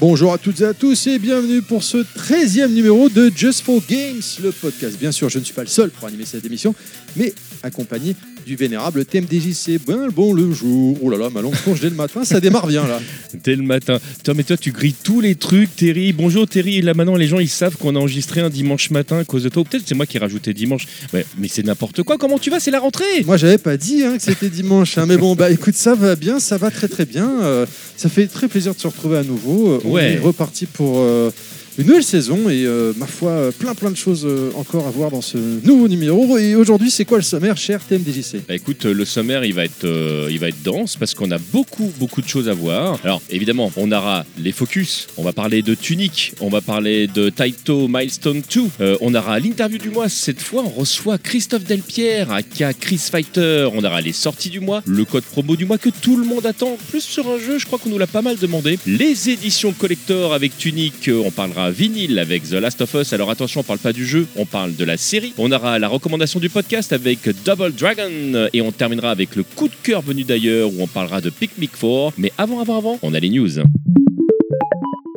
Bonjour à toutes et à tous et bienvenue pour ce 13e numéro de Just for Games, le podcast. Bien sûr, je ne suis pas le seul pour animer cette émission, mais accompagné du vénérable TMDJC. Ben bon le jour. Oh là là, ma longue courge dès le matin, ça démarre bien là. Dès le matin. Toi, mais toi, tu grilles tous les trucs, Terry. Bonjour, Terry. Là, maintenant, les gens, ils savent qu'on a enregistré un dimanche matin à cause de toi. Peut-être c'est moi qui ai rajouté dimanche. Ouais, mais c'est n'importe quoi. Comment tu vas? C'est la rentrée. Moi, j'avais pas dit hein, que c'était dimanche, hein, mais bon, bah écoute, ça va bien, ça va très très bien. Euh, ça fait très plaisir de se retrouver à nouveau. Euh, On Ouais. est reparti pour euh, une nouvelle saison et euh, ma foi, plein plein de choses euh, encore à voir dans ce nouveau numéro. Et aujourd'hui, c'est quoi le sommaire, cher TMDJC Bah, écoute, euh, le sommaire, il va être, il va être dense parce qu'on a beaucoup, beaucoup de choses à voir. Alors, évidemment, on aura les focus. On va parler de Tunic. On va parler de Taito Milestone 2. Euh, on aura l'interview du mois. Cette fois, on reçoit Christophe Delpierre, aka Chris Fighter. On aura les sorties du mois, le code promo du mois que tout le monde attend. Plus sur un jeu, je crois qu'on nous l'a pas mal demandé. Les éditions collector avec Tunic. On parlera vinyle avec The Last of Us. Alors attention, on parle pas du jeu, on parle de la série. On aura la recommandation du podcast avec Double Dragon et on terminera avec le coup de cœur venu d'ailleurs où on parlera de Picnic 4. Mais avant, avant, avant, on a les news.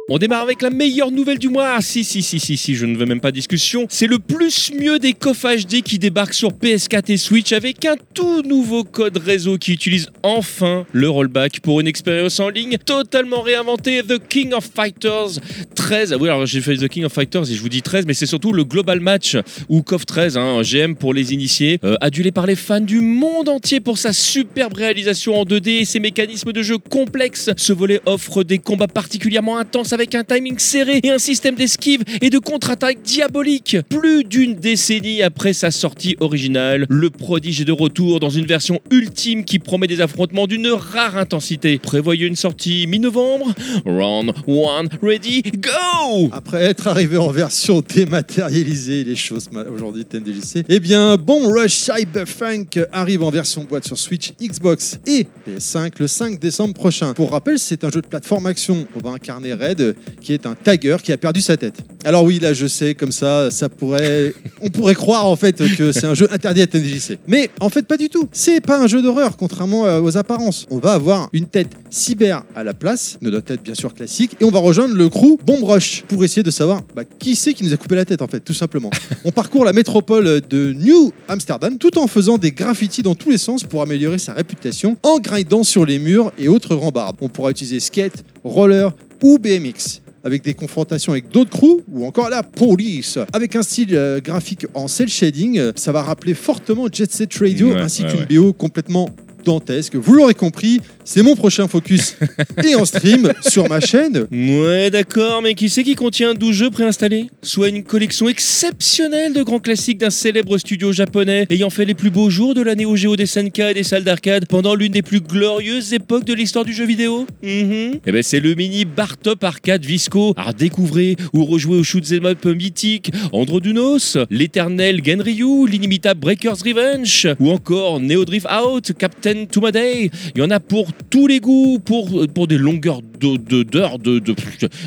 On démarre avec la meilleure nouvelle du mois. Ah, si, si, si, si, si, je ne veux même pas discussion. C'est le plus mieux des coffres HD qui débarque sur PS4 et Switch avec un tout nouveau code réseau qui utilise enfin le rollback pour une expérience en ligne totalement réinventée. The King of Fighters 13. Ah oui, alors j'ai fait The King of Fighters et je vous dis 13, mais c'est surtout le Global Match ou KOF 13, hein, GM pour les initiés, euh, adulé par les fans du monde entier pour sa superbe réalisation en 2D et ses mécanismes de jeu complexes. Ce volet offre des combats particulièrement intenses avec un timing serré et un système d'esquive et de contre-attaque diabolique. Plus d'une décennie après sa sortie originale, le prodige est de retour dans une version ultime qui promet des affrontements d'une rare intensité. Prévoyez une sortie mi-novembre? Round 1, ready, go Après être arrivé en version dématérialisée, les choses aujourd'hui TMDJC, eh bien, Bomb Rush Cyberpunk arrive en version boîte sur Switch, Xbox et PS5 le 5 décembre prochain. Pour rappel, c'est un jeu de plateforme action. On va incarner Red, qui est un tagger qui a perdu sa tête. Alors oui, là, je sais, comme ça, ça pourrait, on pourrait croire en fait que c'est un jeu interdit à TMDJC. Mais en fait, pas du tout. C'est pas un jeu d'horreur, contrairement euh, aux apparences. On va avoir une tête cyber à la place, notre tête bien sûr classique, et on va rejoindre le crew Bomb pour essayer de savoir bah, qui c'est qui nous a coupé la tête en fait, tout simplement. on parcourt la métropole de New Amsterdam tout en faisant des graffitis dans tous les sens pour améliorer sa réputation en grindant sur les murs et autres rambardes. On pourra utiliser skate, roller ou BMX avec des confrontations avec d'autres crews ou encore la police. Avec un style euh, graphique en cel shading, euh, ça va rappeler fortement Jet Set Radio Ouais, ainsi ouais, qu'une BO complètement dantesque. Vous l'aurez compris, c'est mon prochain focus et en stream sur ma chaîne. Ouais, d'accord, mais qui c'est qui contient 12 jeux préinstallés Soit une collection exceptionnelle de grands classiques d'un célèbre studio japonais ayant fait les plus beaux jours de la Neo Geo des SNK et des salles d'arcade pendant l'une des plus glorieuses époques de l'histoire du jeu vidéo. Eh ben, c'est le mini Bar Top Arcade Visco à redécouvrir ou rejouer au shoot 'em up mythique Androdunos, l'éternel Genryu, l'inimitable Breaker's Revenge ou encore Neo Drift Out, Captain Tomaday. Il y en a pour tous les goûts, pour, pour des longueurs de- de- d'heures de, de,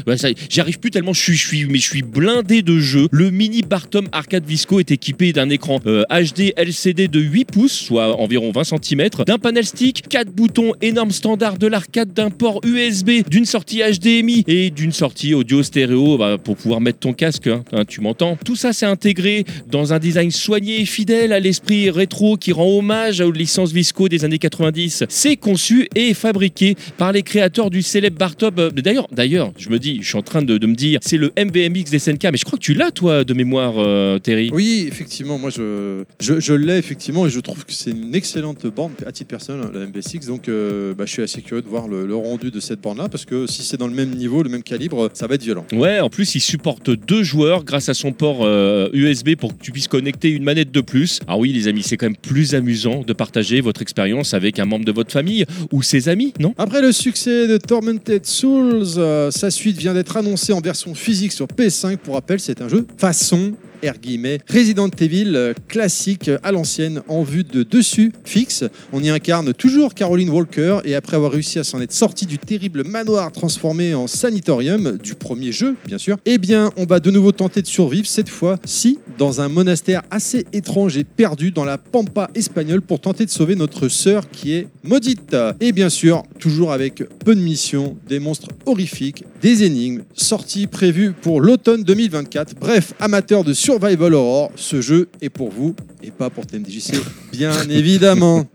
Ouais, ça- J'y arrive plus tellement je suis, je suis, mais je suis blindé de jeux. Le mini Bartom Arcade Visco est équipé d'un écran euh, HD LCD de 8 pouces, soit environ 20 cm, d'un panel stick, 4 boutons énorme standard de l'arcade, d'un port USB, d'une sortie HDMI et d'une sortie audio stéréo bah, pour pouvoir mettre ton casque, hein, hein, tu m'entends. Tout ça c'est intégré dans un design soigné et fidèle à l'esprit rétro qui rend hommage aux licences Visco des années 90. C'est conçu et fabriqué par les créateurs du célèbre Bartop. Euh, D'ailleurs, d'ailleurs, je me dis, je suis en train de, de me dire, c'est le MVMX des SNK, mais je crois que tu l'as toi de mémoire, euh, Terry. Oui, effectivement, moi je, je, je l'ai effectivement et je trouve que c'est une excellente borne à titre personnel, la MB6. Donc euh, bah, je suis assez curieux de voir le, le rendu de cette borne là parce que si c'est dans le même niveau, le même calibre, ça va être violent. Ouais, en plus, il supporte deux joueurs grâce à son port euh, USB pour que tu puisses connecter une manette de plus. Ah oui, les amis, c'est quand même plus amusant de partager votre expérience avec un membre de votre famille ou ses amis, non? Après le succès de Tormented Souls, euh, sa suite vient d'être annoncée en version physique sur PS5. Pour rappel, c'est un jeu façon R guillemets, Resident Evil euh, classique euh, à l'ancienne en vue de dessus fixe. On y incarne toujours Caroline Walker et après avoir réussi à s'en être sorti du terrible manoir transformé en sanatorium du premier jeu, bien sûr, eh bien on va de nouveau tenter de survivre cette fois-ci dans un monastère assez étrange et perdu dans la pampa espagnole pour tenter de sauver notre sœur qui est maudite. Et bien sûr, toujours avec peu de missions, des monstres horrifiques, des énigmes, sortie prévue pour l'automne 2024. Bref, amateurs de survival horror, ce jeu est pour vous et pas pour TMDJC, bien évidemment.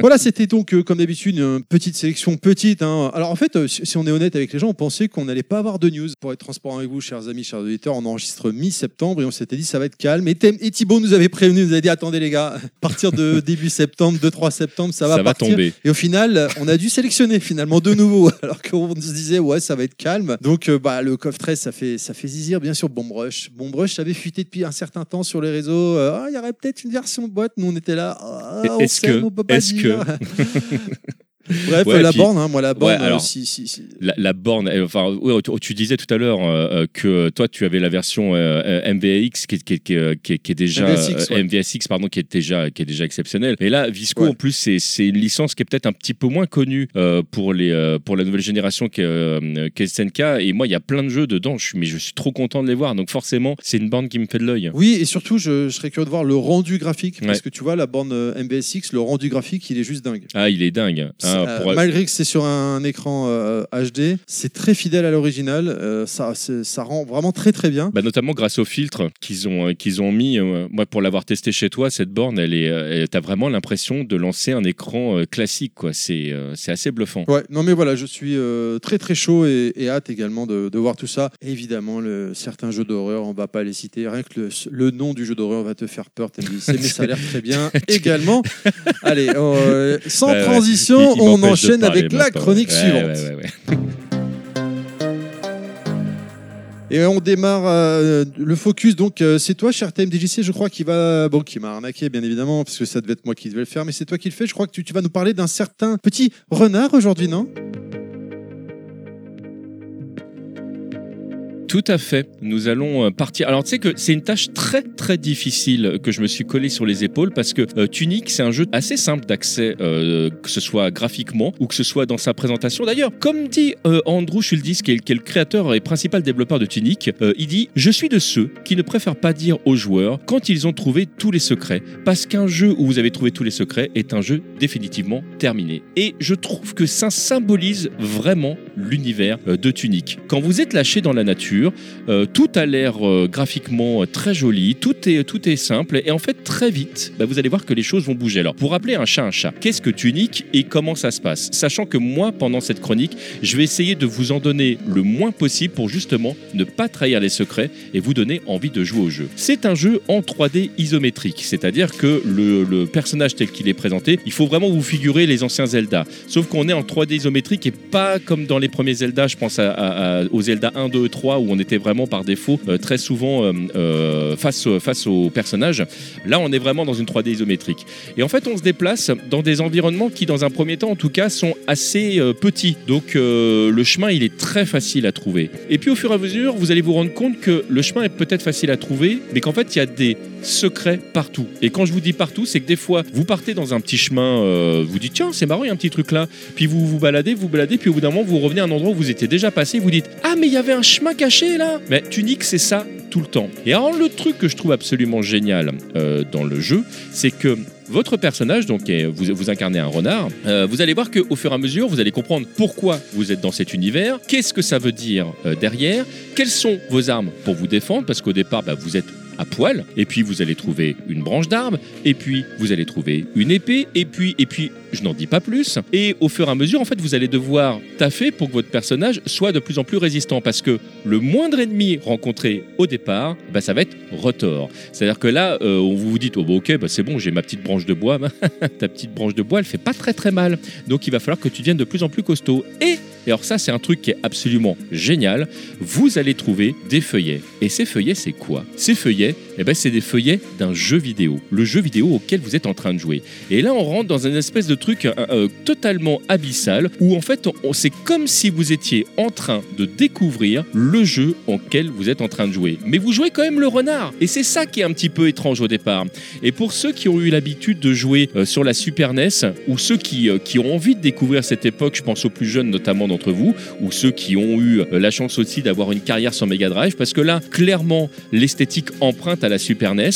Voilà, c'était donc, euh, comme d'habitude, une petite sélection petite. hein. Alors en fait, euh, si si on est honnête avec les gens, on pensait qu'on n'allait pas avoir de news. Pour être transparent avec vous, chers amis, chers auditeurs, on enregistre mi-septembre et on s'était dit ça va être calme. Et, Thème- et Thibaut nous avait prévenu, nous avait dit attendez les gars, à partir de début septembre, 2-3 septembre, ça va Ça va partir. tomber. Et au final, on a dû sélectionner finalement de nouveau, alors qu'on se disait ouais ça va être calme. Donc euh, bah le CoF 13 ça fait ça fait zizir bien sûr Bomb Rush. Bomb Rush avait fuité depuis un certain temps sur les réseaux. Euh, Ah, il y aurait peut-être une version boîte. Nous on était là. Ah, Est-ce que- est-ce dire. Bref, Ouais, la puis- borne, hein, moi la borne, Ouais, alors- si, si, si. La, la borne, enfin, tu, disais tout à l'heure euh, euh, que toi, tu avais la version euh, euh, MVAX qui, est- qui, qui, qui déjà MVSX, ouais. MVSX, pardon, qui est déjà qui est déjà exceptionnelle. Et là, Visco, en plus, c'est une licence qui est peut-être un petit peu moins connue euh, pour les pour la nouvelle génération qu'est SNK. Et moi, il y a plein de jeux dedans, je suis, mais je suis trop content de les voir. Donc forcément, c'est une borne qui me fait de l'œil. Oui, et surtout, je, je serais curieux de voir le rendu graphique. Parce que tu vois, la borne MBSX, le rendu graphique, il est juste dingue. Ah, il est dingue. Euh, pour- malgré que c'est sur un écran euh, HD, c'est très fidèle à l'original. euh, ça, ça rend vraiment très très bien. Bah, notamment grâce au filtre qu'ils ont, euh, qu'ils ont mis. euh, moi, pour l'avoir testé chez toi, cette borne, elle est, euh, t'as vraiment l'impression de lancer un écran euh, classique. quoi. C'est euh, c'est assez bluffant. Ouais, non mais voilà, je suis euh, très très chaud et, et hâte également de, de voir tout ça. Évidemment, le, certains jeux d'horreur, on va pas les citer. Rien que le, le nom du jeu d'horreur va te faire peur, mais ça a l'air très bien également. Allez, euh, sans Ouais, ouais. transition, Il- il on enchaîne avec la maintenant. chronique Ouais, suivante. ouais. Et on démarre euh, le focus. Donc, euh, c'est toi, cher TMDJC, je crois, qui va. Bon, qui m'a arnaqué, bien évidemment, parce que ça devait être moi qui devais le faire, mais c'est toi qui le fais. Je crois que tu, tu vas nous parler d'un certain petit renard aujourd'hui, non? Tout à fait. Nous allons euh, partir. Alors, tu sais que c'est une tâche très très difficile que je me suis collé sur les épaules parce que euh, Tunic, c'est un jeu assez simple d'accès, euh, que ce soit graphiquement ou que ce soit dans sa présentation. D'ailleurs, comme dit euh, Andrew Schuldis, qui est, qui est le créateur et principal développeur de Tunic, il dit Je suis de ceux qui ne préfèrent pas dire aux joueurs quand ils ont trouvé tous les secrets, parce qu'un jeu où vous avez trouvé tous les secrets est un jeu définitivement terminé. Et je trouve que ça symbolise vraiment l'univers de Tunic. Quand vous êtes lâché dans la nature, euh, tout a l'air euh, graphiquement euh, très joli, tout est, tout est simple, et en fait, très vite, bah, vous allez voir que les choses vont bouger. Alors, pour rappeler un chat un chat, qu'est-ce que Tunic et comment ça se passe? Sachant que moi, pendant cette chronique, je vais essayer de vous en donner le moins possible pour justement ne pas trahir les secrets et vous donner envie de jouer au jeu. C'est un jeu en 3D isométrique, c'est-à-dire que le, personnage tel qu'il est présenté, il faut vraiment vous figurer les anciens Zelda. Sauf qu'on est en 3D isométrique et pas comme dans les premiers Zelda, je pense à, aux Zelda 1, 2, 3 où on était vraiment par défaut euh, très souvent euh, euh, face, face aux personnages. Là, on est vraiment dans une 3D isométrique. Et en fait, on se déplace dans des environnements qui, dans un premier temps, en tout cas, sont assez petits. Donc, le chemin, il est très facile à trouver. Et puis, au fur et à mesure, vous allez vous rendre compte que le chemin est peut-être facile à trouver, mais qu'en fait, il y a des secrets partout. Et quand je vous dis partout, c'est que des fois, vous partez dans un petit chemin, vous dites tiens, c'est marrant, il y a un petit truc là. Puis vous vous baladez, vous baladez, puis au bout d'un moment, vous revenez à un endroit où vous étiez déjà passé, vous dites ah, mais il y avait un chemin caché là. Mais Tunic, c'est ça tout le temps. Et alors, le truc que je trouve absolument génial euh, dans le jeu, c'est que votre personnage, donc vous, vous incarnez un renard, euh, vous allez voir qu'au fur et à mesure, vous allez comprendre pourquoi vous êtes dans cet univers, qu'est-ce que ça veut dire euh, derrière, quelles sont vos armes pour vous défendre, parce qu'au départ, bah, vous êtes à poil, et puis vous allez trouver une branche d'arbre, et puis vous allez trouver une épée, et puis, et puis, je n'en dis pas plus. Et au fur et à mesure, en fait, vous allez devoir taffer pour que votre personnage soit de plus en plus résistant, parce que le moindre ennemi rencontré au départ, bah, ça va être retort. C'est-à-dire que là, euh, on vous dit, oh, bah, ok, bah, c'est bon, j'ai ma petite branche de bois. Ta petite branche de bois, elle fait pas très très mal. Donc il va falloir que tu deviennes de plus en plus costaud. Et, et alors ça, c'est un truc qui est absolument génial. Vous allez trouver des feuillets. Et ces feuillets, c'est quoi? Ces feuillets, eh ben, c'est des feuillets d'un jeu vidéo. Le jeu vidéo auquel vous êtes en train de jouer. Et là, on rentre dans une espèce de truc euh, euh, totalement abyssal où en fait, c'est comme si vous étiez en train de découvrir le jeu auquel vous êtes en train de jouer. Mais vous jouez quand même le renard. Et c'est ça qui est un petit peu étrange au départ. Et pour ceux qui ont eu l'habitude de jouer euh, sur la Super NES, ou ceux qui, qui ont envie de découvrir cette époque, je pense aux plus jeunes notamment d'entre vous, ou ceux qui ont eu la chance aussi d'avoir une carrière sur Mega Drive, parce que là, clairement, l'esthétique emprunte à la Super NES.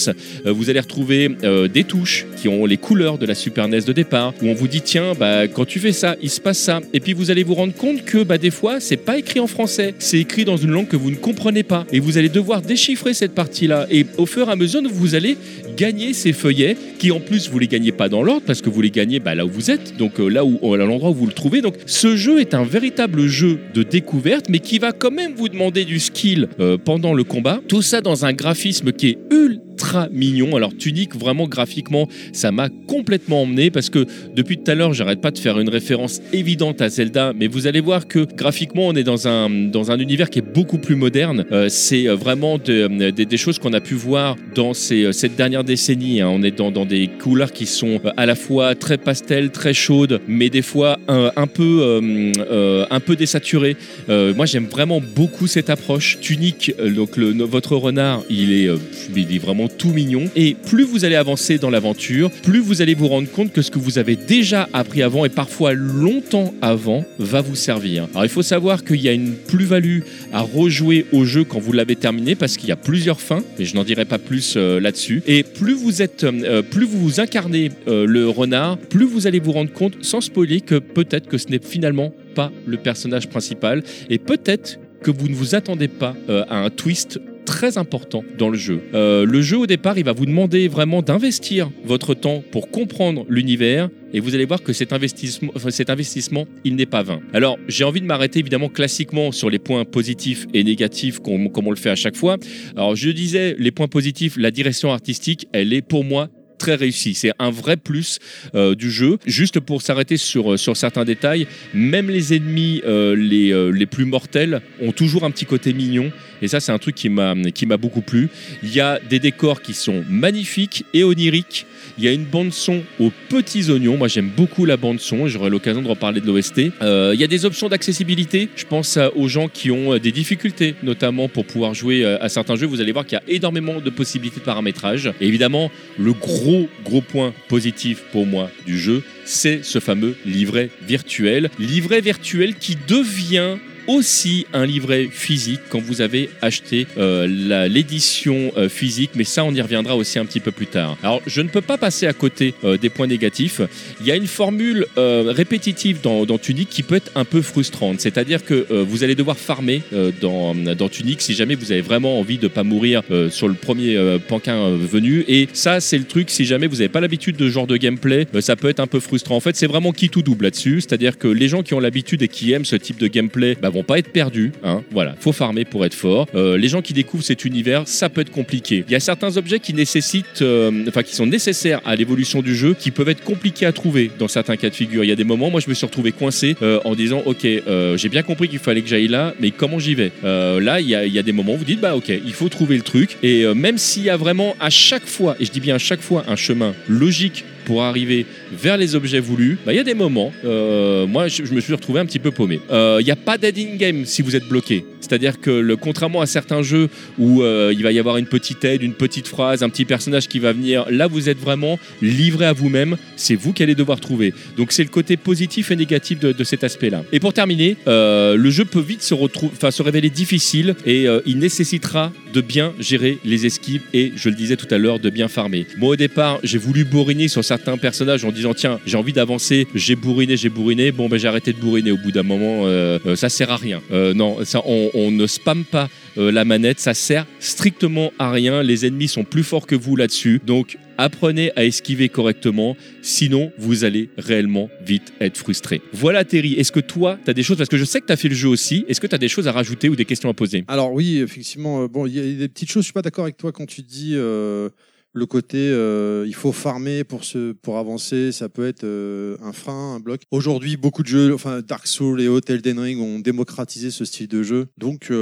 Vous allez retrouver des touches qui ont les couleurs de la Super NES de départ, vous dit tiens, bah, quand tu fais ça, il se passe ça. Et puis vous allez vous rendre compte que bah, des fois, c'est pas écrit en français, c'est écrit dans une langue que vous ne comprenez pas. Et vous allez devoir déchiffrer cette partie-là. Et au fur et à mesure, vous allez gagner ces feuillets, qui en plus, vous les gagnez pas dans l'ordre, parce que vous les gagnez bah, là où vous êtes, donc euh, là où, à l'endroit où vous le trouvez. Donc ce jeu est un véritable jeu de découverte, mais qui va quand même vous demander du skill euh, pendant le combat. Tout ça dans un graphisme qui est ultra mignon. Alors Tunic, vraiment graphiquement, ça m'a complètement emmené parce que depuis tout à l'heure, j'arrête pas de faire une référence évidente à Zelda, mais vous allez voir que graphiquement, on est dans un, dans un univers qui est beaucoup plus moderne. Euh, c'est euh, vraiment de- des- choses qu'on a pu voir dans ces, euh, cette dernière décennie. hein. On est dans, dans des couleurs qui sont euh, à la fois très pastel, très chaudes, mais des fois un, un peu, euh, euh, un peu désaturées. Euh, moi, j'aime vraiment beaucoup cette approche. Tunic, euh, donc le, votre renard, il est, euh, il est vraiment tout mignon. Et plus vous allez avancer dans l'aventure, plus vous allez vous rendre compte que ce que vous avez déjà appris avant et parfois longtemps avant va vous servir. Alors, il faut savoir qu'il y a une plus-value à rejouer au jeu quand vous l'avez terminé parce qu'il y a plusieurs fins, mais je n'en dirai pas plus euh, là-dessus. Et plus vous êtes, euh, plus vous vous incarnez euh, le renard, plus vous allez vous rendre compte, sans spoiler, que peut-être que ce n'est finalement pas le personnage principal et peut-être que vous ne vous attendez pas euh, à un twist très important dans le jeu. Euh, le jeu au départ, il va vous demander vraiment d'investir votre temps pour comprendre l'univers et vous allez voir que cet investissement, cet investissement il n'est pas vain. Alors, j'ai envie de m'arrêter évidemment classiquement sur les points positifs et négatifs comme, comme on le fait à chaque fois. Alors, je disais, les points positifs, la direction artistique, elle est pour moi très réussie. C'est un vrai plus euh, du jeu. Juste pour s'arrêter sur, sur certains détails, même les ennemis euh, les, euh, les plus mortels ont toujours un petit côté mignon. Et ça, c'est un truc qui m'a beaucoup plu. Il y a des décors qui sont magnifiques et oniriques. Il y a une bande son aux petits oignons. Moi, j'aime beaucoup la bande son. J'aurai l'occasion de reparler de l'OST. Euh, il y a des options d'accessibilité. Je pense aux gens qui ont euh, des difficultés, notamment pour pouvoir jouer euh, à certains jeux. Vous allez voir qu'il y a énormément de possibilités de paramétrage. Évidemment, le gros gros point positif pour moi du jeu, c'est ce fameux livret virtuel. Livret virtuel qui devient aussi un livret physique quand vous avez acheté euh, l'édition euh, physique, mais ça on y reviendra aussi un petit peu plus tard. Alors je ne peux pas passer à côté euh, des points négatifs. Il y a une formule euh, répétitive dans, dans Tunic qui peut être un peu frustrante, c'est-à-dire que euh, vous allez devoir farmer euh, dans, dans Tunic si jamais vous avez vraiment envie de pas mourir sur le premier panquin venu. Et ça c'est le truc, si jamais vous n'avez pas l'habitude de ce genre de gameplay, ça peut être un peu frustrant. En fait c'est vraiment qui tout double là-dessus, c'est-à-dire que les gens qui ont l'habitude et qui aiment ce type de gameplay bah, vont pas être perdus. Hein. Voilà, faut farmer pour être fort. Euh, les gens qui découvrent cet univers, ça peut être compliqué. Il y a certains objets qui nécessitent, euh, enfin qui sont nécessaires à l'évolution du jeu, qui peuvent être compliqués à trouver dans certains cas de figure. Il y a des moments, moi je me suis retrouvé coincé euh, en disant, ok, j'ai bien compris qu'il fallait que j'aille là, mais comment j'y vais? Là, il y, a, il y a des moments où vous dites, bah ok, il faut trouver le truc. Et même s'il y a vraiment à chaque fois, et je dis bien à chaque fois, un chemin logique pour arriver vers les objets voulus, bah, il y a des moments, euh, moi je, me suis retrouvé un petit peu paumé. Euh, Il n'y a pas d'aide in-game si vous êtes bloqué. C'est-à-dire que contrairement à certains jeux où euh, il va y avoir une petite aide, une petite phrase, un petit personnage qui va venir, là vous êtes vraiment livré à vous-même, c'est vous qui allez devoir trouver. Donc c'est le côté positif et négatif de, cet aspect-là. Et pour terminer, le jeu peut vite se, se révéler difficile et il nécessitera de bien gérer les esquives et, je le disais tout à l'heure, de bien farmer. Moi au départ, j'ai voulu bourriner sur certains personnages en disant tiens, j'ai envie d'avancer, j'ai bourriné, j'ai bourriné, bon ben j'ai arrêté de bourriner. Au bout d'un moment, euh, euh, ça sert à rien. Euh, non, ça, on, ne spamme pas la manette, ça sert strictement à rien, les ennemis sont plus forts que vous là-dessus, donc apprenez à esquiver correctement, sinon vous allez réellement vite être frustré. Voilà Terry, est-ce que toi, tu as des choses, parce que je sais que tu as fait le jeu aussi, est-ce que tu as des choses à rajouter ou des questions à poser? Alors oui, effectivement, euh, bon, il y a des petites choses, je suis pas d'accord avec toi quand tu dis euh, le côté euh, il faut farmer pour se pour avancer, ça peut être un frein, un bloc. Aujourd'hui, beaucoup de jeux, enfin Dark Souls et Hotel Ring ont démocratisé ce style de jeu. Donc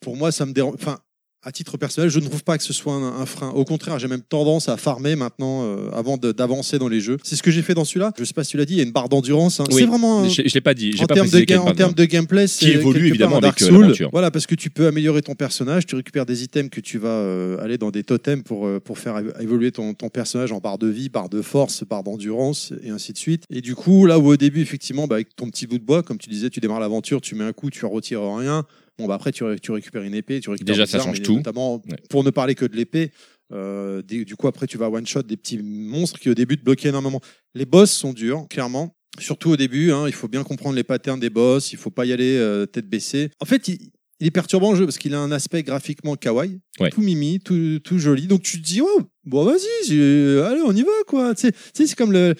pour moi, ça me dérange. À titre personnel, je ne trouve pas que ce soit un, un frein. Au contraire, j'ai même tendance à farmer maintenant euh, avant d'avancer dans les jeux. C'est ce que j'ai fait dans celui-là. Je sais pas si tu l'as dit, il y a une barre d'endurance. hein. Oui. C'est vraiment. un- Je, je l'ai pas dit, en termes de, ga- de gameplay, c'est évolue quelque évidemment part avec, Dark euh, l'aventure. Voilà, parce que tu peux améliorer ton personnage, tu récupères des items que tu vas euh, aller dans des totems pour, euh, pour faire évo- évoluer ton, ton personnage en barre de vie, barre de force, barre d'endurance, et ainsi de suite. Et du coup, là où au début, effectivement, bah, avec ton petit bout de bois, comme tu disais, tu démarres l'aventure, tu mets un coup, tu en retires rien. Bon, bah après, tu, tu récupères une épée, tu récupères Déjà, ça armes, change tout. Notamment, Ouais. pour ne parler que de l'épée, Euh, des- du coup, après, tu vas one-shot des petits monstres qui, au début, te bloquaient énormément. Les boss sont durs, clairement. Surtout au début, hein, il faut bien comprendre les patterns des boss, il faut pas y aller euh, tête baissée. En fait, il, il est perturbant le jeu parce qu'il a un aspect graphiquement kawaii, Ouais. tout mimi, tout, tout joli. Donc tu te dis, oh, bon, vas-y, allez, on y va, quoi. Tu sais, c'est comme le.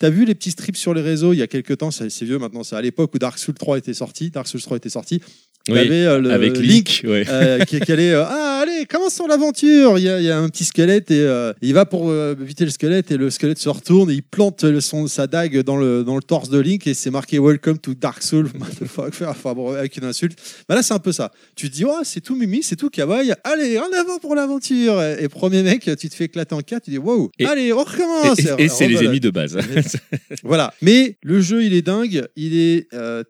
T'as vu les petits strips sur les réseaux il y a quelques temps, c'est c'est vieux maintenant, c'est à l'époque où Dark Souls 3 était sorti. Dark Souls 3 était sorti. Oui, euh, le avec Link. ouais. euh, qui, qui allait euh, ah allez commençons l'aventure il y, a, il y a un petit squelette et il va pour éviter le squelette et le squelette se retourne et il plante le- son, sa dague dans le, dans le torse de Link et c'est marqué Welcome to Dark Souls enfin bon avec une insulte. Bah là c'est un peu ça. Tu te dis oh c'est tout mimi c'est tout kawaii. Allez en avant pour l'aventure. Et, et premier mec tu te fais éclater en quatre tu dis wow Et- allez on recommence. et- et c'est les ennemis de base. Voilà. Mais le jeu, il est dingue, il est euh,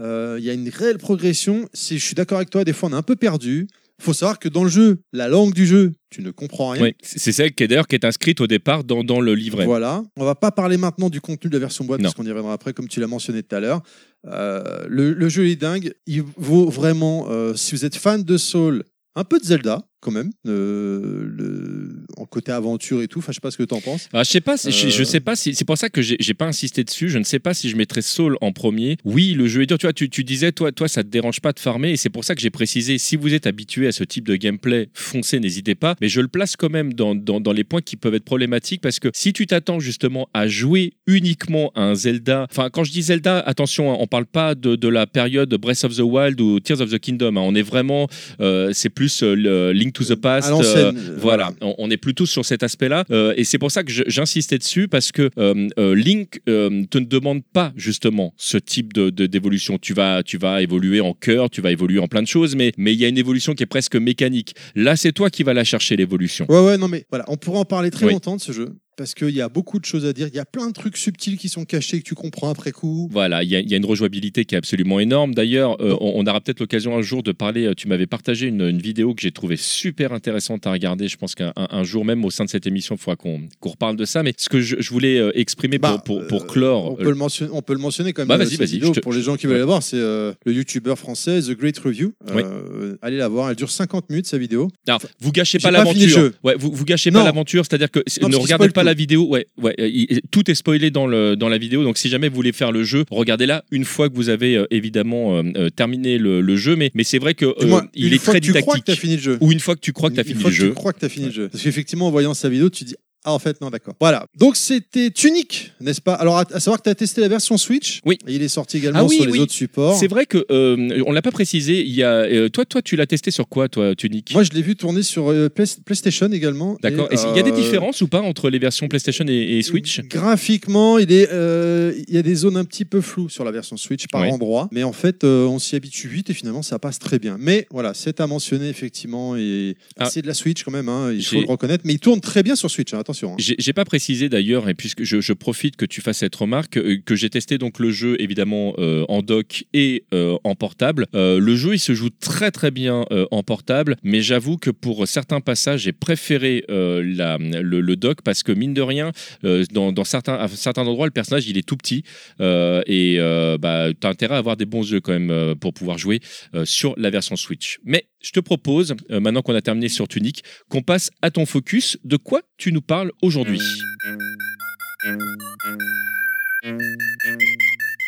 euh, il y a une réelle progression. C'est- Je suis d'accord avec toi, des fois on est un peu perdu. faut savoir que dans le jeu, la langue du jeu, tu ne comprends rien. C'est celle qui est d'ailleurs qui est inscrite au départ dans, dans le livret. Voilà. On va pas parler maintenant du contenu de la version boîte Non. parce qu'on y reviendra après, comme tu l'as mentionné tout à l'heure. Euh, le, le jeu est dingue. Il vaut vraiment, euh, si vous êtes fan de Soul, un peu de Zelda quand même, euh, le, en côté aventure et tout. Enfin, je sais pas ce que tu en penses. Ah, je sais pas, si- je, je Euh. sais pas si c'est pour ça que j'ai pas insisté dessus. Je ne sais pas si je mettrais Soul en premier. Oui, le jeu est dur. Tu vois, tu, tu disais toi, toi, ça te dérange pas de farmer, et c'est pour ça que j'ai précisé. Si vous êtes habitué à ce type de gameplay, foncez, n'hésitez pas. Mais je le place quand même dans, dans, dans les points qui peuvent être problématiques parce que si tu t'attends justement à jouer uniquement à un Zelda, enfin quand je dis Zelda, attention, hein, on parle pas de, de la période Breath of the Wild ou Tears of the Kingdom. hein. on est vraiment, euh, c'est plus euh, le Link to the Past. Euh, voilà, on, on est plutôt sur cet aspect-là. Euh, et c'est pour ça que j'insistais dessus, parce que euh, euh, Link euh, te ne demande pas justement ce type de- d'évolution. tu, vas, tu vas évoluer en cœur, tu vas évoluer en plein de choses, mais mais il y a une évolution qui est presque mécanique. Là, c'est toi qui vas la chercher, l'évolution. Ouais, ouais, non, mais voilà, on pourra en parler très Oui. longtemps de ce jeu. Parce qu'il y a beaucoup de choses à dire. Il y a plein de trucs subtils qui sont cachés que tu comprends après coup. Voilà, il y, a- il y a une rejouabilité qui est absolument énorme. D'ailleurs, euh, on, on aura peut-être l'occasion un jour de parler. euh, Tu m'avais partagé une, une vidéo que j'ai trouvée super intéressante à regarder. Je pense qu'un un- un jour même au sein de cette émission, il faudra qu'on qu'on reparle de ça. Mais ce que je, je voulais euh, exprimer pour, Bah, pour, pour clore, On peut, le mentionner, on peut le mentionner quand même. Bah, vas-y, vas-y, vidéo, je te- Pour les gens qui veulent Ouais. la voir, c'est euh, le youtubeur français The Great Review. Euh, Allez la voir, elle dure 50 minutes sa vidéo. Alors, vous gâchez pas pas l'aventure. jeu. Ouais, vous, vous gâchez Non. pas l'aventure, c'est-à-dire que Non, ne regardez pas. La vidéo. Ouais, ouais, euh, il- tout est spoilé dans le dans la vidéo. Donc, si jamais vous voulez faire le jeu, regardez-la une fois que vous avez euh, évidemment euh, euh, terminé le, le jeu. Mais mais c'est vrai que Du euh, moins, il une est fois très que tu crois que tu as didactique. fini le jeu. Ou une fois que tu crois que tu as Une fini fois le que jeu. Tu crois que tu as fini le jeu. Parce qu'effectivement, en voyant sa vidéo, tu dis Ah, en fait, non, d'accord. Voilà. Donc, c'était Tunic, n'est-ce pas? Alors, à, à savoir que tu as testé la version Switch? Oui. Et il est sorti également Ah oui, sur les oui. autres supports. C'est vrai que euh, on l'a pas précisé. Il y a euh, toi toi tu l'as testé sur quoi toi Tunic? Moi, je l'ai vu tourner sur euh, Play- PlayStation également. D'accord. Et, qu'il y a des euh, différences ou pas entre les versions PlayStation et, et Switch? Graphiquement, il est, il y a des zones un petit peu floues sur la version Switch par Ouais. endroit, mais en fait, on s'y habitue vite et finalement, ça passe très bien. Mais voilà, c'est à mentionner effectivement et Ah. c'est de la Switch quand même, hein, il faut le reconnaître. Mais il tourne très bien sur Switch, hein, attention. Hein. J'ai pas précisé d'ailleurs, et puisque je, profite que tu fasses cette remarque, euh, que j'ai testé donc le jeu évidemment euh, en dock et euh, en portable. Le jeu il se joue très très bien en portable, mais j'avoue que pour certains passages j'ai préféré le, le dock parce que mine de rien, dans, certains, à certains endroits le personnage il est tout petit et bah, t'as intérêt à avoir des bons yeux quand même pour pouvoir jouer sur la version Switch. Mais je te propose, euh, maintenant qu'on a terminé sur Tunic, qu'on passe à ton focus. De quoi tu nous parles aujourd'hui?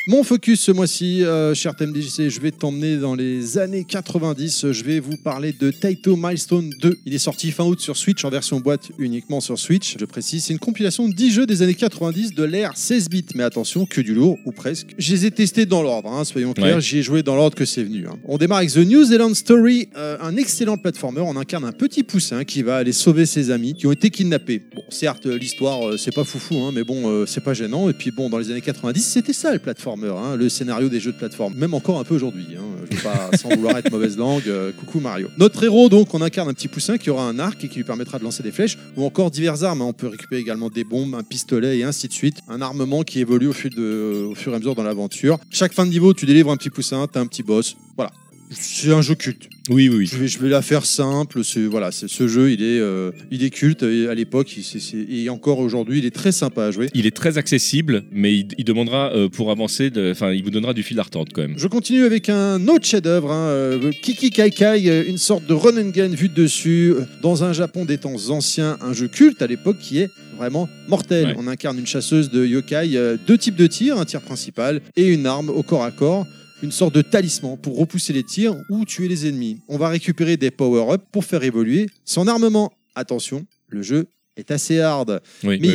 Mon focus ce mois-ci, euh, cher TMDJC, je vais t'emmener dans les années 90. Je vais vous parler de Taito Milestone 2. Il est sorti fin août sur Switch en version boîte uniquement sur Switch. Je précise, c'est une compilation de 10 jeux des années 90 de l'ère 16 bits. Mais attention, que du lourd ou presque. Je les ai testés dans l'ordre, hein, soyons clairs. Ouais. J'y ai joué dans l'ordre que c'est venu. hein. On démarre avec The New Zealand Story, euh, un excellent platformer. On incarne un petit poussin qui va aller sauver ses amis qui ont été kidnappés. Bon, certes, l'histoire, euh, c'est pas foufou, hein, mais bon, euh, c'est pas gênant. Et puis bon, dans les années 90, c'était ça le platformer, hein, le scénario des jeux de plateforme. Même encore un peu aujourd'hui. Hein. Sans vouloir être mauvaise langue, euh, coucou Mario. Notre héros, donc, on incarne un petit poussin qui aura un arc et qui lui permettra de lancer des flèches ou encore diverses armes. hein. On peut récupérer également des bombes, un pistolet et ainsi de suite. Un armement qui évolue au de, au fur et à mesure dans l'aventure. Chaque fin de niveau, tu délivres un petit poussin, t'as un petit boss. Voilà. C'est un jeu culte. Oui, oui, oui. Je vais, je vais la faire simple. c'est- Voilà, c'est- ce jeu, il est, euh, il est culte à l'époque, et encore aujourd'hui, il est très sympa à jouer. Il est très accessible, mais il, il demandera euh, pour avancer, enfin, il vous donnera du fil à retordre quand même. Je continue avec un autre chef-d'œuvre, hein, euh, Kiki Kai Kai, une sorte de run and gun vue de dessus, dans un Japon des temps anciens, un jeu culte à l'époque qui est vraiment mortel. Ouais. On incarne une chasseuse de yokai, deux types de tirs, un tir principal et une arme au corps à corps. Une sorte de talisman pour repousser les tirs ou tuer les ennemis. On va récupérer des power-ups pour faire évoluer son armement. Attention, le jeu est assez hard. Oui, Mais oui,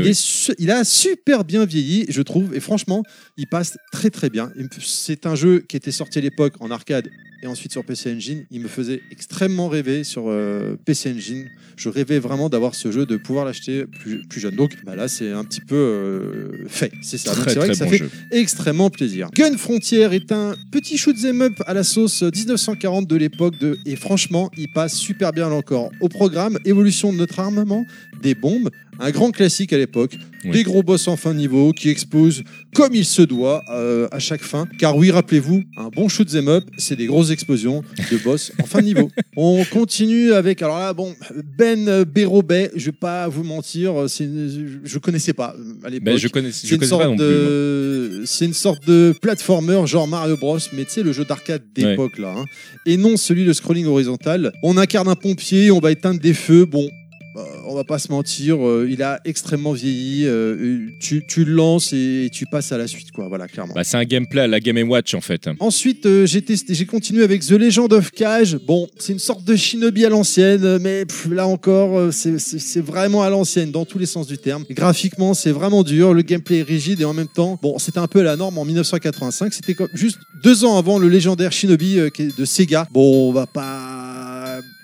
il, est a super bien vieilli, je trouve, et franchement, il passe très très bien. C'est un jeu qui était sorti à l'époque en arcade et ensuite sur PC Engine. Il me faisait extrêmement rêver sur euh, PC Engine. Je rêvais vraiment d'avoir ce jeu, de pouvoir l'acheter plus, plus jeune. Donc bah là, c'est un petit peu euh, fait. C'est ça. C'est vrai que ça bon fait jeu. extrêmement plaisir. Gun Frontier est un petit shoot 'em up à la sauce 1940 de l'époque de et franchement, il passe super bien là encore. Au programme, évolution de notre armement, des bombes, un grand classique à l'époque, Oui. des gros boss en fin de niveau qui explosent comme il se doit euh, à chaque fin. Car oui, rappelez-vous, un bon shoot 'em up, c'est des grosses explosions de boss en fin de niveau. On continue avec alors là bon Ben Bérobet, je vais pas vous mentir, c'est une- je connaissais pas euh, à l'époque. Ben, je connais, C'est je une, connais pas non plus. de... c'est une sorte de platformer genre Mario Bros, mais tu sais, le jeu d'arcade d'époque là. hein. Et non celui de scrolling horizontal. On incarne un pompier, on va éteindre des feux. Bon, euh, on va pas se mentir, euh, il a extrêmement vieilli. euh, tu, tu le lances et tu passes à la suite, quoi. Voilà, clairement. Bah, c'est un gameplay à la Game Watch en fait. Ensuite, euh, j'ai testé, j'ai continué avec The Legend of Cage. Bon, c'est une sorte de Shinobi à l'ancienne, mais pff, là encore, c'est- vraiment à l'ancienne dans tous les sens du terme. Graphiquement, c'est vraiment dur. Le gameplay est rigide et en même temps, bon, c'était un peu la norme en 1985. C'était comme juste deux ans avant le légendaire Shinobi de Sega. Bon, on va pas,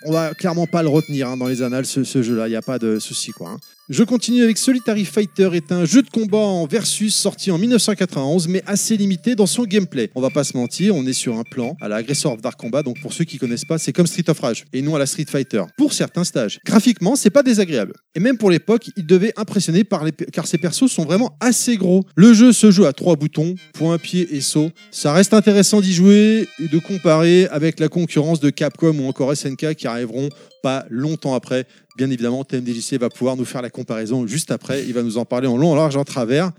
on va clairement pas le retenir hein, dans les annales ce, jeu-là. Il n'y a pas de souci, quoi. hein. Je continue avec Solitary Fighter est un jeu de combat en versus sorti en 1991 mais assez limité dans son gameplay. On va pas se mentir, on est sur un plan à la Aggressor of Dark Combat donc pour ceux qui connaissent pas, c'est comme Street of Rage et non à la Street Fighter pour certains stages. Graphiquement, c'est pas désagréable et même pour l'époque, il devait impressionner par les car ces persos sont vraiment assez gros. Le jeu se joue à trois boutons, point, pied et saut. Ça reste intéressant d'y jouer et de comparer avec la concurrence de Capcom ou encore SNK qui arriveront longtemps après. Bien évidemment, TMDJC va pouvoir nous faire la comparaison juste après. Il va nous en parler en long, en large, en travers.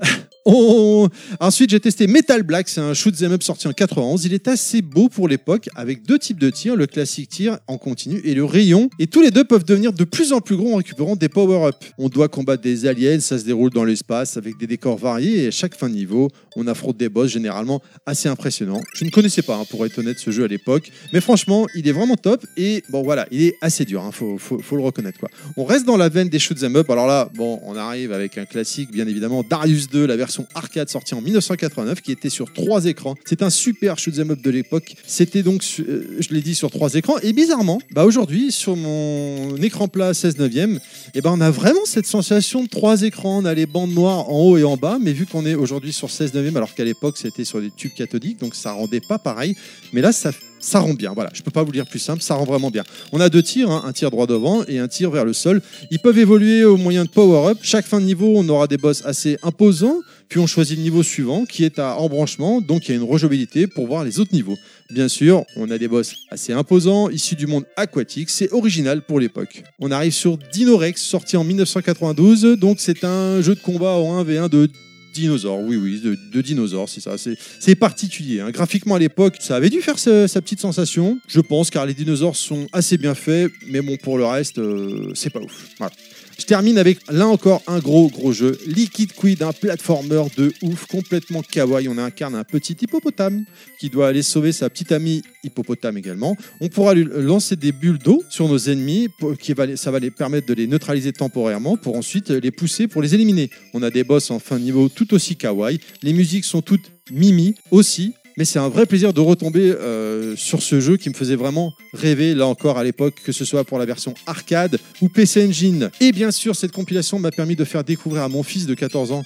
Ensuite, j'ai testé Metal Black. C'est un shoot 'em up sorti en 91. Il est assez beau pour l'époque, avec deux types de tirs, le classique tir en continu et le rayon. Et tous les deux peuvent devenir de plus en plus gros en récupérant des power-ups. On doit combattre des aliens, ça se déroule dans l'espace avec des décors variés. Et à chaque fin de niveau, on affronte des boss généralement assez impressionnants. Je ne connaissais pas, hein, pour être honnête, ce jeu à l'époque. Mais franchement, il est vraiment top. Et bon, voilà, il est assez dur. Il faut, le reconnaître. Quoi. On reste dans la veine des shoot 'em up. Alors là, bon, on arrive avec un classique, bien évidemment, Darius 2, la version arcade sortie en 1989, qui était sur trois écrans. C'est un super shoot 'em up de l'époque. C'était donc, euh, je l'ai dit, sur trois écrans. Et bizarrement, bah aujourd'hui, sur mon écran plat 16 neuvième, et ben on a vraiment cette sensation de trois écrans. On a les bandes noires en haut et en bas, mais vu qu'on est aujourd'hui sur 16 neuvième, alors qu'à l'époque c'était sur des tubes cathodiques, donc ça rendait pas pareil. Mais là, ça, ça rend bien. Voilà, je peux pas vous dire plus simple, ça rend vraiment bien. On a deux tirs, hein, un tir droit devant et un tir vers le sol. Ils peuvent évoluer au moyen de power-up. Chaque fin de niveau, on aura des boss assez imposants. Puis on choisit le niveau suivant qui est à embranchement, donc il y a une rejouabilité pour voir les autres niveaux. Bien sûr, on a des boss assez imposants, issus du monde aquatique, c'est original pour l'époque. On arrive sur Dinorex, sorti en 1992, donc c'est un jeu de combat en 1v1 de dinosaures, oui oui, de, dinosaures, c'est ça, c'est particulier. hein. Graphiquement à l'époque, ça avait dû faire sa, sa petite sensation, je pense, car les dinosaures sont assez bien faits, mais bon, pour le reste, euh, c'est pas ouf. Voilà. Je termine avec là encore un gros gros jeu, Liquid Quid, un platformer de ouf, complètement kawaii. On incarne un petit hippopotame qui doit aller sauver sa petite amie hippopotame également. On pourra lui lancer des bulles d'eau sur nos ennemis, qui va ça va les permettre de les neutraliser temporairement pour ensuite les pousser pour les éliminer. On a des boss en fin de niveau tout aussi kawaii. Les musiques sont toutes mimi aussi. Mais c'est un vrai plaisir de retomber euh, sur ce jeu qui me faisait vraiment rêver, là encore à l'époque, que ce soit pour la version arcade ou PC Engine. Et bien sûr, cette compilation m'a permis de faire découvrir à mon fils de 14 ans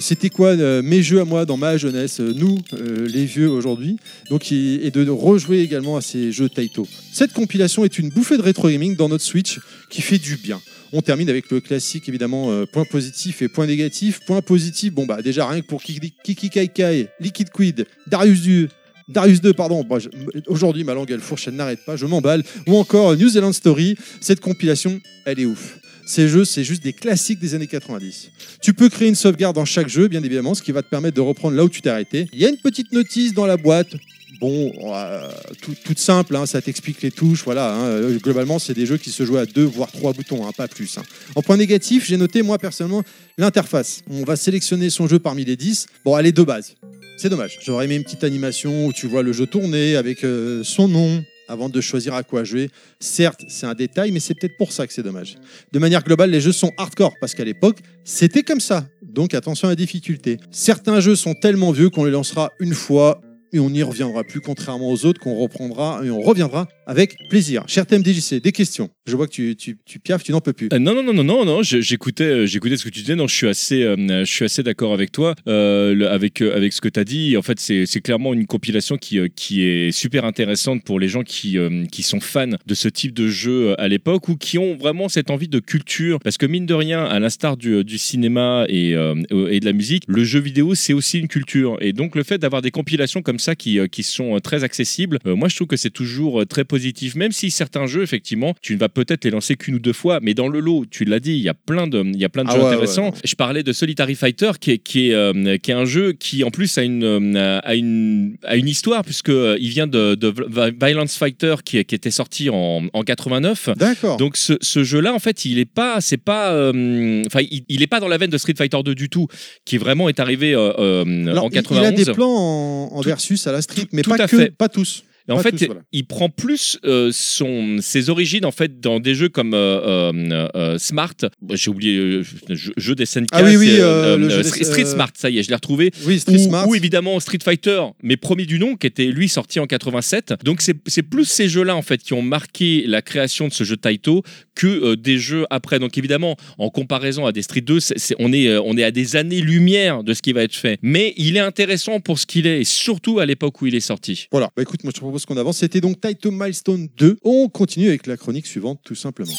c'était quoi euh, mes jeux à moi dans ma jeunesse, euh, nous, euh, les vieux aujourd'hui, donc et, de rejouer également à ces jeux Taito. Cette compilation est une bouffée de rétro gaming dans notre Switch qui fait du bien. On termine avec le classique évidemment euh, point positif et point négatif. Point positif, bon bah déjà rien que pour Kiki Kai Kai, Liquid Quid, Darius Du, Darius 2, pardon. Je- Aujourd'hui, ma langue, elle fourche, elle n'arrête pas, je m'emballe. Ou encore New Zealand Story. Cette compilation, elle est ouf. Ces jeux, c'est juste des classiques des années 90. Tu peux créer une sauvegarde dans chaque jeu, bien évidemment, ce qui va te permettre de reprendre là où tu t'es arrêté. Il y a une petite notice dans la boîte. Bon, euh, tout- toute simple, hein, ça t'explique les touches, voilà. hein. Euh, Globalement, c'est des jeux qui se jouent à deux, voire trois boutons, hein, pas plus. En point négatif, j'ai noté, moi, personnellement, l'interface. On va sélectionner son jeu parmi les 10. Bon, elle est de base. C'est dommage. J'aurais aimé une petite animation où tu vois le jeu tourner avec euh, son nom avant de choisir à quoi jouer. Certes, c'est un détail, mais c'est peut-être pour ça que c'est dommage. De manière globale, les jeux sont hardcore parce qu'à l'époque, c'était comme ça. Donc attention à la difficulté. Certains jeux sont tellement vieux qu'on les lancera une fois et on n'y reviendra plus, contrairement aux autres qu'on reprendra et on reviendra avec plaisir. Cher TMDJC, des questions. Je vois que tu, tu, tu piaffes, tu n'en peux plus. Euh, non, non, non, non, non, non, j'écoutais, euh, j'écoutais ce que tu disais. Non, je suis assez, euh, assez d'accord avec toi, avec, avec ce que tu as dit. En fait, c'est clairement une compilation qui, qui est super intéressante pour les gens qui, qui sont fans de ce type de jeu à l'époque ou qui ont vraiment cette envie de culture. Parce que mine de rien, à l'instar du, du cinéma et, et de la musique, le jeu vidéo, c'est aussi une culture. Et donc, le fait d'avoir des compilations comme ça qui, euh, qui sont euh, très accessibles, euh, moi, je trouve que c'est toujours très positif. Même si certains jeux, effectivement, tu ne vas peut-être les lancer qu'une ou deux fois, mais dans le lot, tu l'as dit, il y a plein de, il y a plein de Ah jeux ouais, intéressants. ouais. Je parlais de Solitary Fighter, qui est, qui est, euh, qui est un jeu qui, en plus, a une, a une, a une histoire, puisque euh, il vient de, de Violence Fighter, qui, qui était sorti en, en 89. D'accord. Donc ce, ce jeu-là, en fait, il est pas, c'est pas, euh, enfin, il, il est pas dans la veine de Street Fighter 2 du tout, qui vraiment est arrivé euh, Alors, en il- Il a 91. des plans en, en Tout- versus à la street, mais tout pas à que, fait. pas tous. Et en Pas fait, tous, voilà. il prend plus euh, son, ses origines en fait dans des jeux comme euh, euh, Smart. J'ai oublié jeu, jeu des SNK. Ah oui, oui, le jeu des- Street, Smart. Ça y est, je l'ai retrouvé. Oui, Street Ou, Smart. ou évidemment Street Fighter, mais premier du nom, qui était lui sorti en 87. Donc c'est plus ces jeux-là en fait qui ont marqué la création de ce jeu Taito que des jeux après. Donc évidemment, en comparaison à des Street 2, c'est- c'est- on, est, on est à des années-lumière de ce qui va être fait. Mais il est intéressant pour ce qu'il est, et surtout à l'époque où il est sorti. Voilà, bah écoute, moi je te propose qu'on avance. C'était donc Taito Milestone 2. On continue avec la chronique suivante, tout simplement.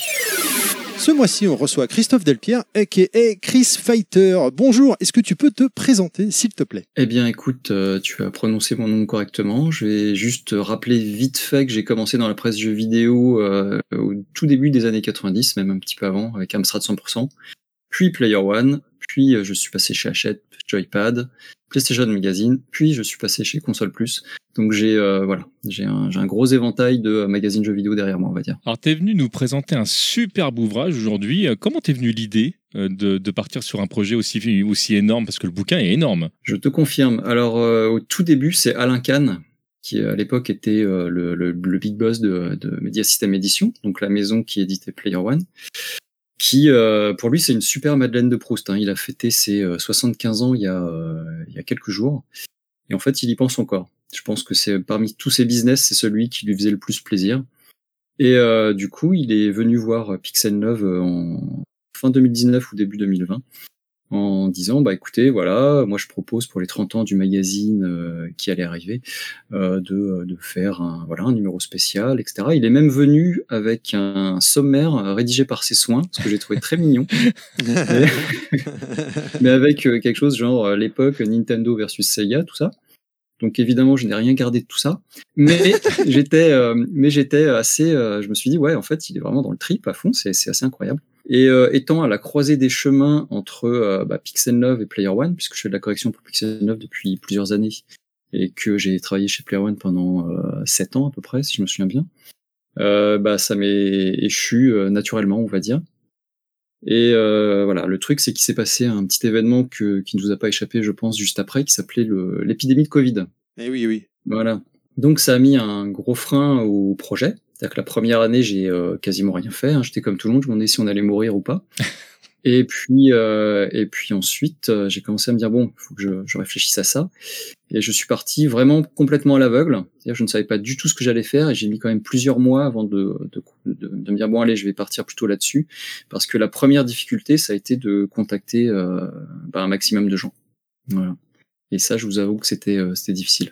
Ce mois-ci, on reçoit Christophe Delpierre, a.k.a. Chris Fighter. Bonjour, est-ce que tu peux te présenter, s'il te plaît? Eh bien, écoute, euh, tu as prononcé mon nom correctement. Je vais juste rappeler vite fait que j'ai commencé dans la presse jeux vidéo euh, au tout début des années 90, même un petit peu avant, avec Amstrad 100%, puis Player One, puis euh, je suis passé chez Hachette, Joypad, PlayStation Magazine, puis je suis passé chez Console Plus. Donc j'ai euh, voilà, j'ai un, un gros éventail de euh, magazines jeux vidéo derrière moi, on va dire. Alors, tu es venu nous présenter un superbe ouvrage aujourd'hui. Euh, Comment t'es venu l'idée de, de partir sur un projet aussi, aussi énorme? Parce que le bouquin est énorme. Je te confirme. Alors, euh, au tout début, c'est Alain Kahn, qui à l'époque était euh, le, le, le big boss de, de Media System Edition, donc la maison qui éditait Player One, qui, euh, pour lui, c'est une super Madeleine de Proust. hein. Il a fêté ses euh, 75 ans il y, a, euh, il y a quelques jours, et en fait, il y pense encore. Je pense que c'est parmi tous ses business, c'est celui qui lui faisait le plus plaisir. Et euh, du coup, il est venu voir Pixel Love euh, en fin 2019 ou début 2020 en disant bah écoutez voilà moi je propose pour les 30 ans du magazine euh, qui allait arriver euh, de, de faire un voilà un numéro spécial etc il est même venu avec un sommaire euh, rédigé par ses soins ce que j'ai trouvé très mignon. Mais, mais avec euh, quelque chose genre euh, l'époque Nintendo versus Sega tout ça. Donc évidemment je n'ai rien gardé de tout ça. Mais j'étais euh, mais j'étais assez euh, je me suis dit ouais en fait il est vraiment dans le trip à fond c'est c'est assez incroyable et euh, étant à la croisée des chemins entre euh, bah, Pixel Love et Player One, puisque je fais de la correction pour Pixel Love depuis plusieurs années, et que j'ai travaillé chez Player One pendant euh, 7 ans à peu près, si je me souviens bien, euh, bah, ça m'est échu euh, naturellement, on va dire. Et euh, voilà, le truc, c'est qu'il s'est passé un petit événement que, qui ne nous a pas échappé, je pense, juste après, qui s'appelait l'épidémie de Covid. Eh oui, oui. Voilà. Donc ça a mis un gros frein au projet. C'est-à-dire que la première année, j'ai euh, quasiment rien fait. hein. J'étais comme tout le monde, je me demandais si on allait mourir ou pas. et puis, euh, et puis ensuite, euh, j'ai commencé à me dire bon, il faut que je, je réfléchisse à ça. Et je suis parti vraiment complètement à l'aveugle. C'est-à-dire, je ne savais pas du tout ce que j'allais faire, et j'ai mis quand même plusieurs mois avant de, de, de, de me dire bon, allez, je vais partir plutôt là-dessus, parce que la première difficulté, ça a été de contacter euh, bah, un maximum de gens. Voilà. Et ça, je vous avoue que c'était euh, c'était difficile.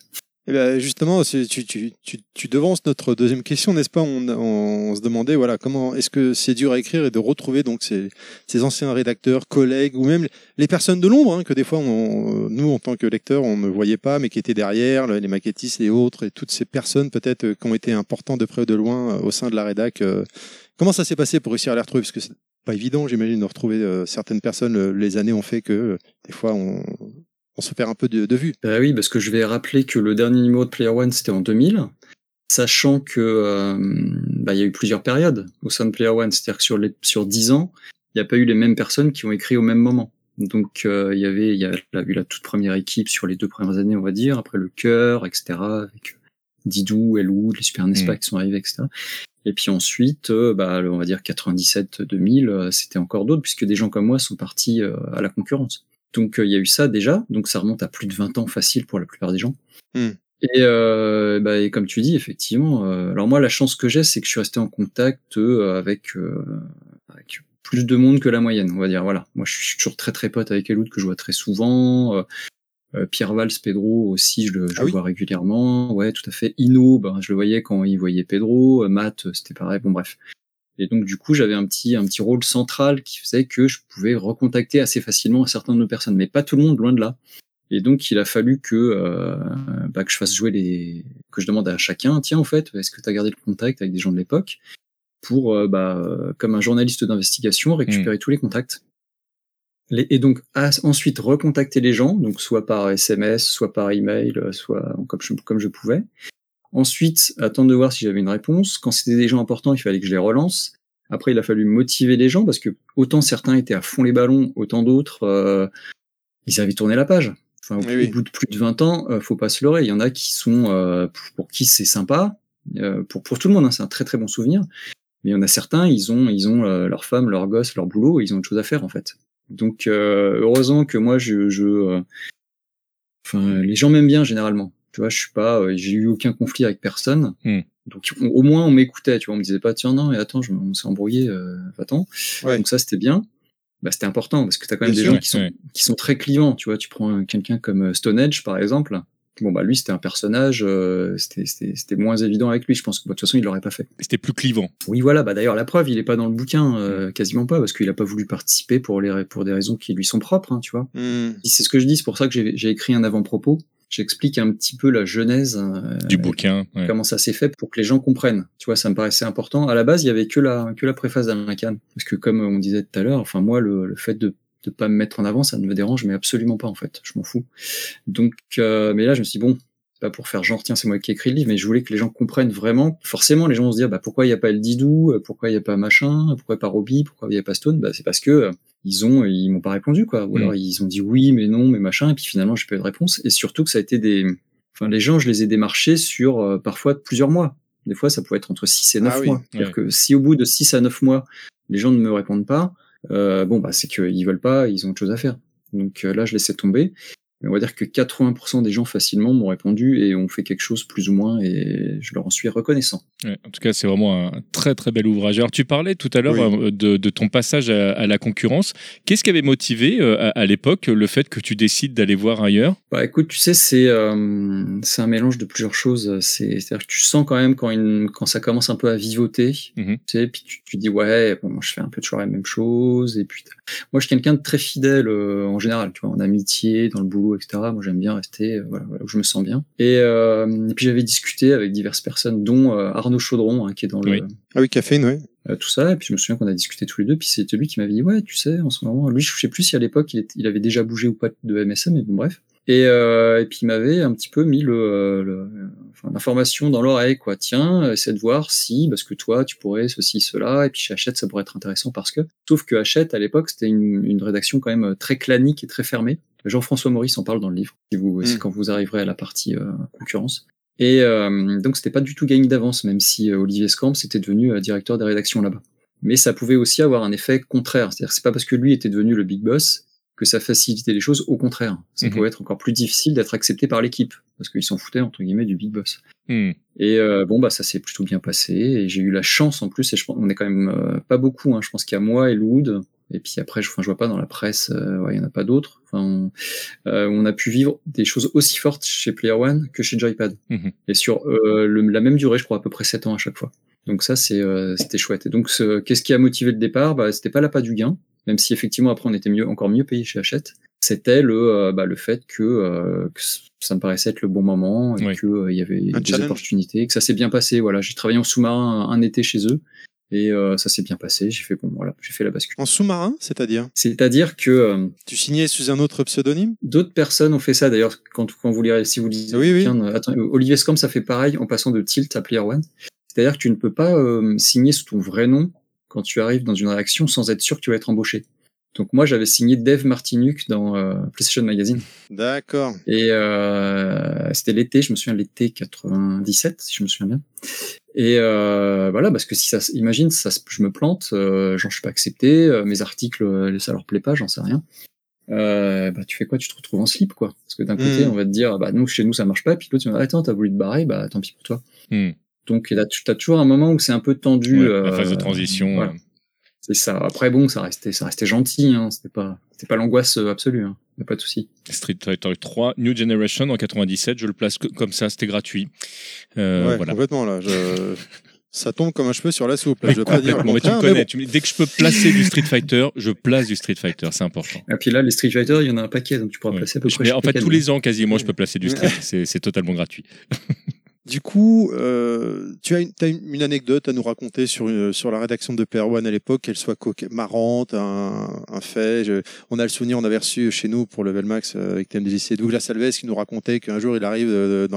Eh ben, justement, tu, tu, tu, tu devances notre deuxième question, n'est-ce pas? On, on, se demandait, voilà, comment est-ce que c'est dur à écrire et de retrouver donc ces, ces anciens rédacteurs, collègues ou même les personnes de l'ombre hein, que des fois, on, nous en tant que lecteurs, on ne voyait pas, mais qui étaient derrière, le- les maquettistes et autres, et toutes ces personnes peut-être euh, qui ont été importantes de près ou de loin euh, au sein de la rédac. euh. Comment ça s'est passé pour réussir à les retrouver? Parce que c'est pas évident, j'imagine, de retrouver certaines personnes. Les années ont fait que des fois, on, on se perd un peu de, de vue. Bah oui, parce que je vais rappeler que le dernier numéro de Player One, c'était en 2000, sachant que euh, bah, il y a eu plusieurs périodes au sein de Player One, c'est-à-dire que sur les sur 10 ans, il n'y a pas eu les mêmes personnes qui ont écrit au même moment. Donc euh, il y avait il y a la- eu la toute première équipe sur les deux premières années, on va dire, après le cœur, etc. avec Didou, Elwood, les Super Nespa Mm. qui sont arrivés, etc. Et puis ensuite, euh, bah, on va dire 97-2000, euh, c'était encore d'autres, puisque des gens comme moi sont partis euh, à la concurrence. Donc euh, il y a eu ça déjà, donc ça remonte à plus de 20 ans facile pour la plupart des gens. Hmm. Et, euh, bah, et comme tu dis, effectivement, euh, alors moi la chance que j'ai, c'est que je suis resté en contact euh, avec, euh, avec plus de monde que la moyenne, on va dire. Voilà, moi je suis toujours très très pote avec Eloud que je vois très souvent. Pierre Valls, Pedro aussi, je le, je Ah oui. vois régulièrement. Ouais, tout à fait. Ino, ben, je le voyais quand il voyait Pedro. Matt, c'était pareil. Bon, bref. Et donc, du coup, j'avais un petit, un petit rôle central qui faisait que je pouvais recontacter assez facilement un certain nombre de personnes, mais pas tout le monde, loin de là. Et donc, il a fallu que, euh, bah, que je fasse jouer les, que je demande à chacun, tiens, en fait, est-ce que tu as gardé le contact avec des gens de l'époque pour, euh, bah, euh, comme un journaliste d'investigation, récupérer tous les contacts. Les- et donc, à- ensuite, recontacter les gens, donc soit par SMS, soit par email, soit comme je, comme je pouvais. Ensuite, attendre de voir si j'avais une réponse. Quand c'était des gens importants, il fallait que je les relance. Après, il a fallu motiver les gens parce que autant certains étaient à fond les ballons, autant d'autres, euh, ils avaient tourné la page. Enfin, au, Oui, au bout de plus de 20 ans, euh, faut pas se leurrer. Il y en a qui sont, euh, pour, pour qui c'est sympa, euh, pour, pour tout le monde, hein, c'est un très très bon souvenir. Mais il y en a certains, ils ont, ils ont euh, leur femme, leur gosse, leur boulot, et ils ont autre chose à faire en fait. Donc euh, heureusement que moi, je, je euh, enfin, les gens m'aiment bien généralement. Tu vois, je suis pas, euh, j'ai eu aucun conflit avec personne. Hmm. Donc on- au moins on m'écoutait, tu vois, on me disait pas tiens non mais attends, je, on s'est embrouillé, euh, attends. Ouais. Donc ça c'était bien. Bah, c'était important parce que t'as quand même Bien des sûr, gens qui sont ouais. qui sont très clivants, tu vois. Tu prends euh, quelqu'un comme euh, Stone Edge par exemple. Bon bah lui c'était un personnage, euh, c'était c'était c'était moins évident avec lui. Je pense que bah, de toute façon il l'aurait pas fait. C'était plus clivant. Oui, voilà. Bah d'ailleurs, la preuve, il est pas dans le bouquin, euh, quasiment pas, parce qu'il a pas voulu participer pour les pour des raisons qui lui sont propres, hein, tu vois. Hmm. Et C'est ce que je dis, c'est pour ça que j'ai écrit un avant-propos. J'explique un petit peu la genèse, euh, Du bouquin. ouais. comment ça s'est fait pour que les gens comprennent. Tu vois, ça me paraissait important. À la base, il y avait que la que la préface d'Alain Kahn, parce que comme on disait tout à l'heure, enfin moi, le, le fait de de pas me mettre en avant, ça ne me dérange, mais absolument pas en fait. Je m'en fous. Donc, euh, mais là, je me suis dit, bon, pas pour faire genre tiens c'est moi qui ai écrit le livre mais je voulais que les gens comprennent vraiment. Forcément les gens vont se dire bah pourquoi il y a pas El Didou pourquoi il y a pas machin pourquoi pas Robbie pourquoi il y a pas Stone? Bah c'est parce que euh, ils ont ils m'ont pas répondu quoi. Ou Mm. alors ils ont dit oui mais non mais machin et puis finalement j'ai pas eu de réponse. Et surtout que ça a été des enfin les gens je les ai démarchés sur euh, parfois plusieurs mois. Des fois ça pouvait être entre 6 et 9 Ah oui, mois. c'est-à-dire que si au bout de 6 à 9 mois les gens ne me répondent pas euh, bon bah c'est qu'ils veulent pas ils ont autre chose à faire. Donc euh, là je laissais tomber mais on va dire que 80% des gens facilement m'ont répondu et ont fait quelque chose plus ou moins et je leur en suis reconnaissant. Ouais, en tout cas, c'est vraiment un très très bel ouvrage. Alors, tu parlais tout à l'heure Oui. euh, de, de ton passage à, à la concurrence. Qu'est-ce qui avait motivé euh, à, à l'époque le fait que tu décides d'aller voir ailleurs? Bah écoute, tu sais, c'est euh, c'est un mélange de plusieurs choses. C'est c'est-à-dire que tu sens quand même quand une quand ça commence un peu à vivoter, Mhm. tu sais, puis tu, tu dis ouais, bon, moi je fais un peu toujours la même chose et puis moi je suis quelqu'un de très fidèle euh, en général, tu vois, en amitié, dans le boulot, etc. Moi j'aime bien rester euh, voilà, voilà, où je me sens bien. Et, euh, et puis j'avais discuté avec diverses personnes, dont euh, Arnaud Chaudron, hein, qui est dans le Oui. Ah oui, caféine, oui. euh, tout ça. Et puis je me souviens qu'on a discuté tous les deux. Puis c'était lui qui m'avait dit ouais, tu sais, en ce moment, lui, je sais plus si à l'époque il, est- il avait déjà bougé ou pas de MSM, mais bon bref. Et, euh, et puis il m'avait un petit peu mis le, le- enfin, l'information dans l'oreille, quoi. Tiens, essaie de voir si, parce que toi, tu pourrais ceci, cela, et puis chez Hachette, ça pourrait être intéressant parce que, sauf que Hachette, à l'époque, c'était une, une rédaction quand même très clanique et très fermée. Jean-François Maurice en parle dans le livre, si vous, c'est Mm. quand vous arriverez à la partie euh, concurrence. Et euh, donc c'était pas du tout gagné d'avance, même si euh, Olivier Scamp était devenu euh, directeur des rédactions là-bas. Mais ça pouvait aussi avoir un effet contraire, c'est-à-dire que c'est pas parce que lui était devenu le big boss que ça facilitait les choses, au contraire. Ça Mhm. pouvait être encore plus difficile d'être accepté par l'équipe, parce qu'ils s'en foutaient entre guillemets du big boss. Hmm. Et euh, bon bah ça s'est plutôt bien passé, et j'ai eu la chance en plus, et je pense on est quand même euh, pas beaucoup, hein, je pense qu'il y a moi et Loud, Et puis après, je, enfin, je vois pas dans la presse, euh, ouais, il y en a pas d'autres. Enfin, on, on a pu vivre des choses aussi fortes chez Player One que chez Joypad. Mhm. Et sur le- la même durée, je crois à peu près 7 ans à chaque fois. Donc ça, c'est euh, c'était chouette. Et donc, ce- qu'est-ce qui a motivé le départ? Bah, c'était pas l'appât du gain, même si effectivement après on était mieux, encore mieux payé chez Hachette. C'était le, euh, bah, le fait que, euh, que ça me paraissait être le bon moment et Oui. que euh, il y avait Un des challenge. opportunités, que ça s'est bien passé. Voilà, j'ai travaillé en sous-marin un, un été chez eux et euh, ça s'est bien passé. J'ai fait bon, voilà, j'ai fait la bascule. En sous-marin, c'est-à-dire? C'est-à-dire que euh, Tu signais sous un autre pseudonyme? D'autres personnes ont fait ça d'ailleurs quand, quand vous lirez, si vous lisez, Oui, oui. tiens, euh, attends, euh, Olivier Scom, ça fait pareil en passant de Tilt à Player One. C'est-à-dire que tu ne peux pas euh, signer sous ton vrai nom quand tu arrives dans une réaction sans être sûr que tu vas être embauché. Donc moi j'avais signé Dave Martinuc dans euh, PlayStation Magazine D'accord. et euh, c'était l'été, je me souviens l'été 97 si je me souviens bien. Et euh, voilà parce que si ça, imagine ça, je me plante, euh, genre je suis pas accepté, euh, mes articles euh, ça leur plaît pas, j'en sais rien. Euh, bah tu fais quoi? Tu te retrouves en slip quoi Parce que d'un côté Mm. on va te dire bah nous chez nous ça marche pas, puis l'autre tu vas dire, attends t'as voulu te barrer, bah tant pis pour toi. Hmm. Donc là tu as toujours un moment où c'est un peu tendu. Ouais, euh, la phase de transition. voilà. euh, C'est ça. Après bon ça restait ça restait gentil, hein. c'était pas c'était pas l'angoisse euh, absolue, hein. y a pas de souci. Street Fighter 3 New Generation en 97, je le place comme ça, c'était gratuit. Euh, ouais, voilà. complètement là. Je... Ça tombe comme un cheveu sur la soupe. là. Je veux pas dire le Complètement, mais tu me connais. mais tu me- Dès que je peux placer du Street Fighter, je place du Street Fighter. C'est important. Et puis là les Street Fighter il y en a un paquet donc tu pourras Ouais. placer à peu près. mais en fait, tous les ans, quasiment, je peux placer du Street. C'est totalement gratuit. Du coup, euh, tu as, une, anecdote à nous raconter sur, euh, sur la rédaction de Player One à l'époque, qu'elle soit marrante, un, un fait. On a le souvenir, on avait reçu chez nous pour Level Max euh, avec TMDJC Douglas Alves qui nous racontait qu'un jour il arrive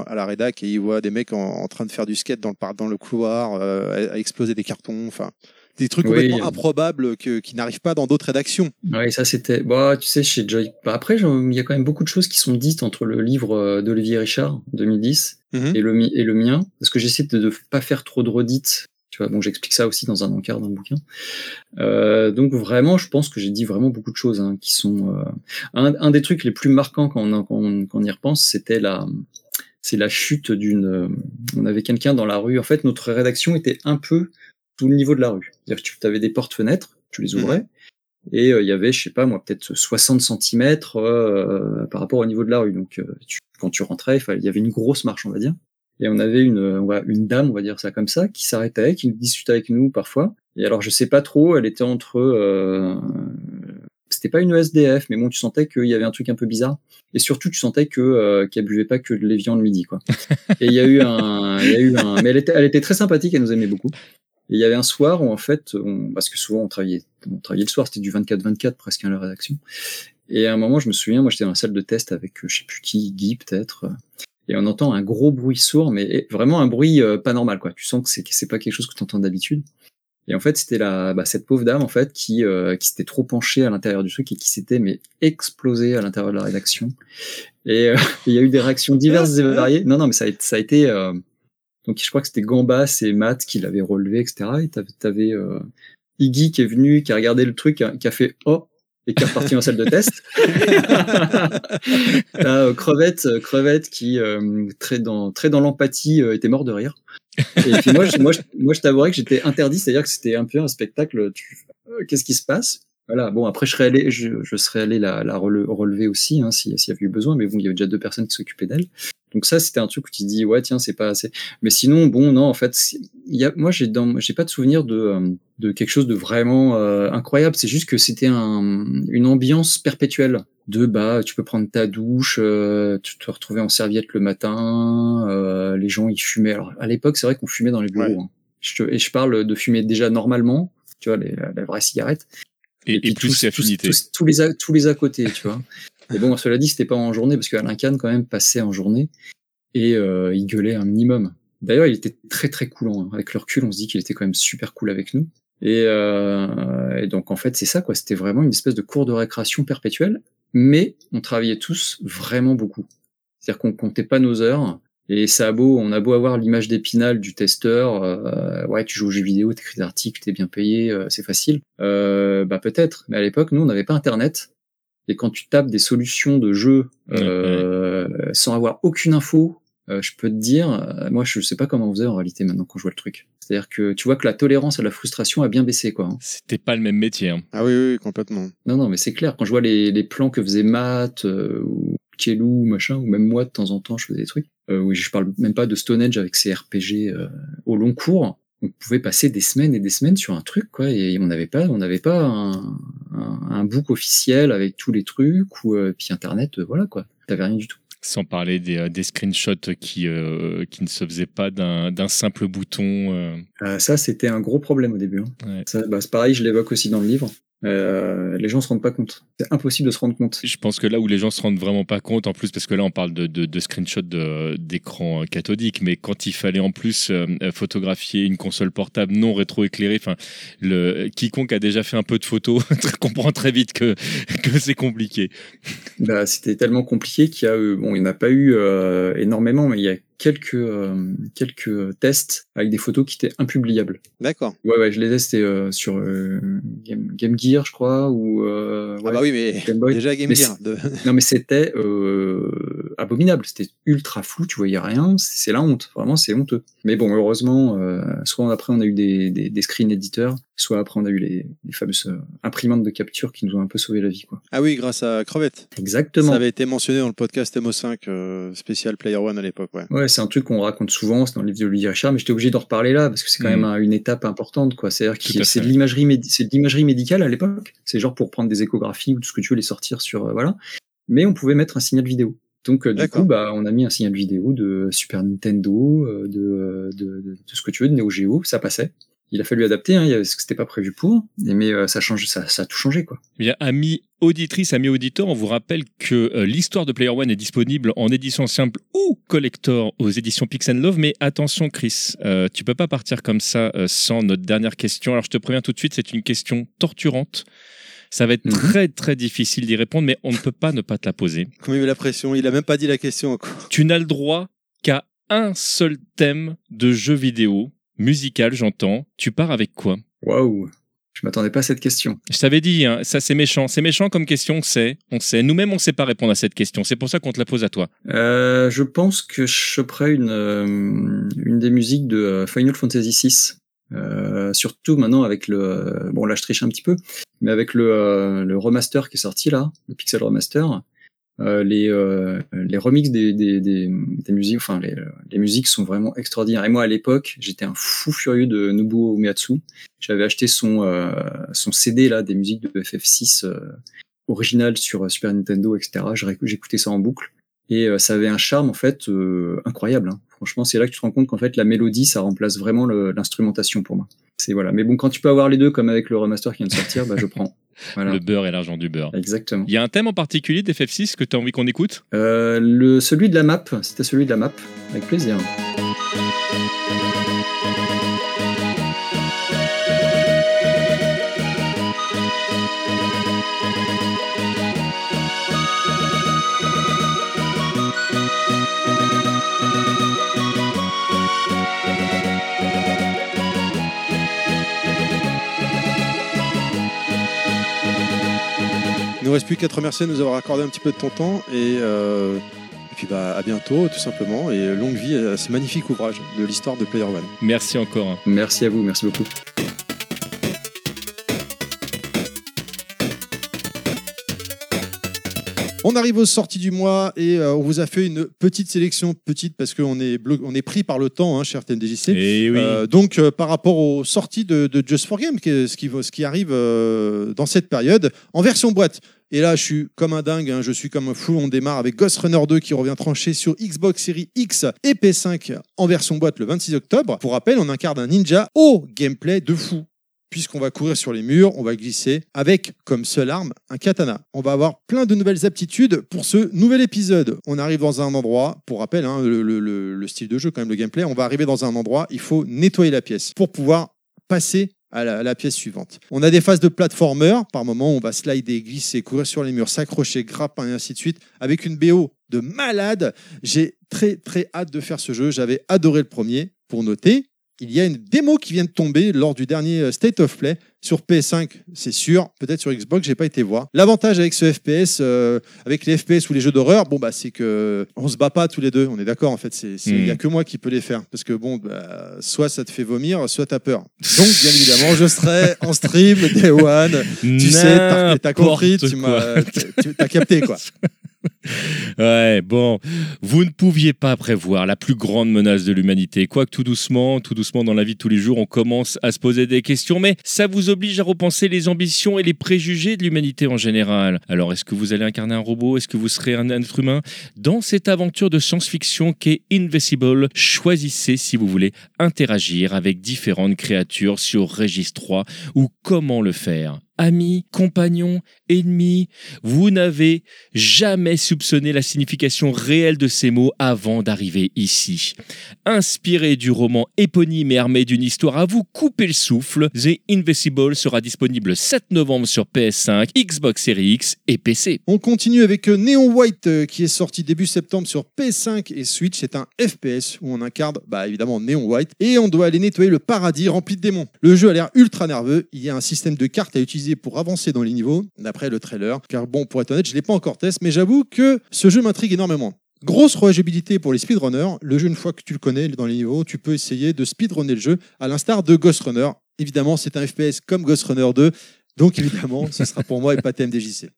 à la rédac et il voit des mecs en, train de faire du skate dans le, dans le couloir, euh, à exploser des cartons, enfin des trucs Oui, complètement euh. improbables que, qui n'arrivent pas dans d'autres rédactions. Ouais, ça c'était. Bah, tu sais, chez Joy. Bah, après, il y a quand même beaucoup de choses qui sont dites entre le livre euh, d'Olivier Richard, 2010, Mhm. et le et le mien, parce que j'essaie de ne pas faire trop de redites. Tu vois, bon, j'explique ça aussi dans un encart d'un bouquin. Euh, donc vraiment, je pense que j'ai dit vraiment beaucoup de choses hein, qui sont. euh, Un, un des trucs les plus marquants quand on, quand on, quand on y repense, c'était la. C'est la chute d'une. On avait quelqu'un dans la rue. En fait, notre rédaction était un peu sous le niveau de la rue. C'est-à-dire que tu avais des portes-fenêtres, tu les ouvrais, et euh, il y avait, je sais pas moi, peut-être 60 cm par rapport au niveau de la rue. Donc, euh, tu- quand tu rentrais, il y avait une grosse marche, on va dire. Et on avait une, euh, on va- une dame, on va dire ça comme ça, qui s'arrêtait, qui discutait avec nous parfois. Et alors, je sais pas trop, elle était entre, euh, c'était pas une ESDF, mais bon, tu sentais qu'il y avait un truc un peu bizarre. Et surtout, tu sentais que euh, qu'elle buvait pas que de l'évian le midi, quoi. Et il y a eu un, il y a eu un, mais elle était, elle était très sympathique, elle nous aimait beaucoup. Et il y avait un soir où en fait, on, parce que souvent on travaillait, on travaillait le soir, c'était du 24-24 presque à la rédaction. Et à un moment, je me souviens, moi j'étais dans la salle de test avec, euh, je sais plus qui, Guy peut-être, euh, et on entend un gros bruit sourd, mais vraiment un bruit euh, pas normal, quoi. Tu sens que c'est pas quelque chose que tu entends d'habitude. Et en fait, c'était la, bah, cette pauvre dame en fait qui, euh, qui s'était trop penchée à l'intérieur du truc et qui s'était mais explosée à l'intérieur de la rédaction. Et il y a eu des réactions diverses et variées. Non, non, mais ça a, été- ça a été. euh, donc je crois que c'était Gambas et Matt qui l'avaient relevé, etc. Et t'avais, t'avais euh, Iggy qui est venu, qui a regardé le truc, qui a fait oh et qui est reparti en salle de test. T'as, euh, crevette, euh, crevette qui euh, très dans très dans l'empathie euh, était mort de rire. Et puis moi, je, moi, je, moi, je t'avouerais que j'étais interdit, c'est-à-dire que c'était un peu un spectacle. Tu, qu'est-ce qui se passe? Voilà. Bon, après, je serais allé, je, je serais allé la, la rele- relever aussi, hein, s'il s'il y avait eu besoin. Mais bon, il y avait déjà deux personnes qui s'occupaient d'elle. Donc ça, c'était un truc où tu te dis, ouais, tiens, c'est pas assez. Mais sinon, bon, non, en fait, y a, moi, j'ai dans, j'ai pas de souvenir de, euh, de quelque chose de vraiment euh, incroyable. C'est juste que c'était un, une ambiance perpétuelle de bah tu peux prendre ta douche, euh, tu te retrouvais en serviette le matin, euh, les gens ils fumaient. Alors à l'époque c'est vrai qu'on fumait dans les bureaux. Ouais. hein. Je te- et je parle de fumer déjà normalement, tu vois les, la vraie cigarette. Et, et, puis plus tous, tous, tous, tous les à, tous les à côté, tu vois. Et bon cela dit c'était pas en journée parce qu'Alain Kahn quand même passait en journée et euh, il gueulait un minimum. D'ailleurs il était très très coulant. hein. Avec le recul on se dit qu'il était quand même super cool avec nous. Et, euh, et donc en fait c'est ça quoi. C'était vraiment une espèce de cours de récréation perpétuelle mais on travaillait tous vraiment beaucoup. C'est-à-dire qu'on comptait pas nos heures. Et ça a beau, on a beau avoir l'image d'épinal du testeur, euh, ouais, tu joues aux jeux vidéo, t'écris des articles, t'es bien payé, euh, c'est facile. Euh, bah peut-être, mais à l'époque, nous, on n'avait pas Internet. Et quand tu tapes des solutions de jeux euh, sans avoir aucune info, euh, je peux te dire, euh, moi je sais pas comment on faisait en réalité maintenant quand je vois le truc. C'est-à-dire que tu vois que la tolérance à la frustration a bien baissé quoi. hein. C'était pas le même métier. hein. Ah oui, oui, oui, complètement. Non non mais c'est clair quand je vois les, les plans que faisait Matt euh, ou Kielou machin ou même moi de temps en temps je faisais des trucs. Euh, oui je parle même pas de Stone Age avec ses RPG euh, au long cours. On pouvait passer des semaines et des semaines sur un truc quoi et on n'avait pas on n'avait pas un, un, un book officiel avec tous les trucs ou euh, puis internet voilà quoi. T'avais rien du tout. Sans parler des, des screenshots qui, euh, qui ne se faisaient pas d'un simple bouton. euh. Euh, ça, c'était un gros problème au début. hein. Ouais. Bah, c'est pareil, je l'évoque aussi dans le livre. Euh, les gens se rendent pas compte. C'est impossible de se rendre compte. Je pense que là où les gens se rendent vraiment pas compte, en plus, parce que là on parle de, de, de screenshots d'écran euh, cathodique, mais quand il fallait en plus euh, euh, photographier une console portable non rétroéclairée, enfin, le quiconque a déjà fait un peu de photos comprend très vite que que c'est compliqué. Bah, c'était tellement compliqué qu'il y a bon, il n'y en a pas eu euh, énormément, mais il y a quelques euh, quelques tests avec des photos qui étaient impubliables. D'accord. Ouais, ouais, je les ai, c'était euh, sur euh, Game, Game Gear, je crois, ou Ah ouais. bah oui, mais Game Boy. déjà Game Mais Gear. de- Non, mais c'était euh, abominable. C'était ultra flou. Tu voyais rien. C'est la honte. Vraiment, c'est honteux. Mais bon, heureusement, euh, soit après on a eu des, des, des screen éditeurs, soit après on a eu les, les fameuses euh, imprimantes de capture qui nous ont un peu sauvé la vie, quoi. Ah oui, grâce à Crevette. Exactement. Ça avait été mentionné dans le podcast MO5 euh, spécial Player One à l'époque, ouais. Ouais, c'est un truc qu'on raconte souvent, c'est dans le livre de Olivier Richard, mais j'étais obligé d'en reparler là parce que c'est quand Mhm. même un- une étape importante, quoi. C'est-à-dire que c'est de l'imagerie, médi- c'est de l'imagerie médicale à l'époque. C'est genre pour prendre des échographies ou tout ce que tu veux les sortir sur, euh, voilà. Mais on pouvait mettre un signal vidéo. Donc euh, du coup, bah, on a mis un signal vidéo de Super Nintendo, euh, de, de, de, de ce que tu veux, de Neo Geo, ça passait. Il a fallu adapter, hein, parce que c'était pas prévu pour, mais euh, ça change, ça, ça a tout changé, quoi. Eh Bien, amis auditrices, amis auditeurs, on vous rappelle que euh, l'histoire de Player One est disponible en édition simple ou collector aux éditions Pix Love. Mais attention, Chris, euh, tu peux pas partir comme ça sans notre dernière question. Alors, je te préviens tout de suite, c'est une question torturante. Ça va être Mhm. très très difficile d'y répondre, mais on ne peut pas ne pas te la poser. Comment il met la pression Il a même pas dit la question encore. Tu n'as le droit qu'à un seul thème de jeu vidéo, musical, j'entends. Tu pars avec quoi? Waouh! Je m'attendais pas à cette question. Je t'avais dit, hein, ça c'est méchant. C'est méchant comme question, on sait. On sait. Nous-mêmes, on sait pas répondre à cette question. C'est pour ça qu'on te la pose à toi. Euh, je pense que je choperais une, euh, une des musiques de euh, Final Fantasy VI. Euh, surtout maintenant avec le bon là je triche un petit peu mais avec le, euh, le remaster qui est sorti là le pixel remaster euh, les euh, les remixes des, des, des, des musiques enfin les, les musiques sont vraiment extraordinaires et moi à l'époque j'étais un fou furieux de Nobuo Uematsu j'avais acheté son euh, son CD là des musiques de FF6 euh, original sur Super Nintendo etc j'écoutais ça en boucle et ça avait un charme en fait incroyable. hein. Franchement, c'est là que tu te rends compte qu'en fait la mélodie ça remplace vraiment l'instrumentation pour moi. C'est voilà. Mais bon, quand tu peux avoir les deux comme avec le remaster qui vient de sortir, bah je prends. Voilà. Le beurre et l'argent du beurre. Exactement. Il y a un thème en particulier d'FF6 que tu as envie qu'on écoute? Euh, le celui de la map, c'était celui de la map, avec plaisir. Reste plus qu'à te remercier de nous avoir accordé un petit peu de ton temps et, euh, et puis bah à bientôt tout simplement et longue vie à ce magnifique ouvrage de l'histoire de Player One. Merci encore. hein. Merci à vous, merci beaucoup. On arrive aux sorties du mois et euh, on vous a fait une petite sélection, petite parce qu'on est, on est pris par le temps, hein, cher. Et oui. Euh, donc, euh, par rapport aux sorties de, de Just for Game, qui ce, qui, ce qui arrive euh, dans cette période, en version boîte. Et là, je suis comme un dingue, hein, je suis comme un fou. On démarre avec Ghost Runner 2 qui revient trancher sur Xbox Series X et PS5 en version boîte le 26 octobre. Pour rappel, on incarne un ninja au gameplay de fou. Puisqu'on va courir sur les murs, on va glisser avec comme seule arme un katana. On va avoir plein de nouvelles aptitudes pour ce nouvel épisode. On arrive dans un endroit, pour rappel, hein, le, le- le- le style de jeu, quand même, le gameplay, on va arriver dans un endroit, il faut nettoyer la pièce pour pouvoir passer à la, pièce suivante. On a des phases de platformer, par moment on va slider, glisser, courir sur les murs, s'accrocher, grappin et ainsi de suite, avec une BO de malade. J'ai très très hâte de faire ce jeu, j'avais adoré le premier. Pour noter, il y a une démo qui vient de tomber lors du dernier euh, State of Play Sur PS5, c'est sûr. Peut-être sur Xbox, j'ai pas été voir. L'avantage avec ce FPS, euh, avec les FPS ou les jeux d'horreur, bon bah c'est que on se bat pas tous les deux. On est d'accord en fait. C'est, il y a Mm. que moi qui peux les faire parce que bon, bah, soit ça te fait vomir, soit t'as peur. Donc bien évidemment, je serai en stream Day One. Tu sais, t'as, compris, tu m'as, t'as capté quoi. Ouais, bon, vous ne pouviez pas prévoir la plus grande menace de l'humanité. Quoique tout doucement, tout doucement dans la vie de tous les jours, on commence à se poser des questions, mais ça vous oblige à repenser les ambitions et les préjugés de l'humanité en général. Alors, est-ce que vous allez incarner un robot? Est-ce que vous serez un être humain? Dans cette aventure de science-fiction qu'est Invisible, choisissez si vous voulez interagir avec différentes créatures sur Regis 3 ou comment le faire. Amis, compagnons, ennemis, vous n'avez jamais soupçonné la signification réelle de ces mots avant d'arriver ici. Inspiré du roman éponyme et armé d'une histoire à vous couper le souffle, The Invisible sera disponible le 7 novembre sur PS5, Xbox Series X et PC. On continue avec euh, Neon White euh, qui est sorti début septembre sur PS5 et Switch. C'est un FPS où on incarne bah, évidemment Neon White et on doit aller nettoyer le paradis rempli de démons. Le jeu a l'air ultra nerveux. Il y a un système de cartes à utiliser pour avancer dans les niveaux, d'après le trailer. Car bon, pour être honnête, je ne l'ai pas encore testé, mais j'avoue que ce jeu m'intrigue énormément. Grosse rejouabilité pour les speedrunners. Le jeu, une fois que tu le connais dans les niveaux, tu peux essayer de speedrunner le jeu à l'instar de Ghost Runner. Évidemment, c'est un FPS comme Ghost Runner 2. Donc évidemment, ce sera pour moi et pas TMDJC.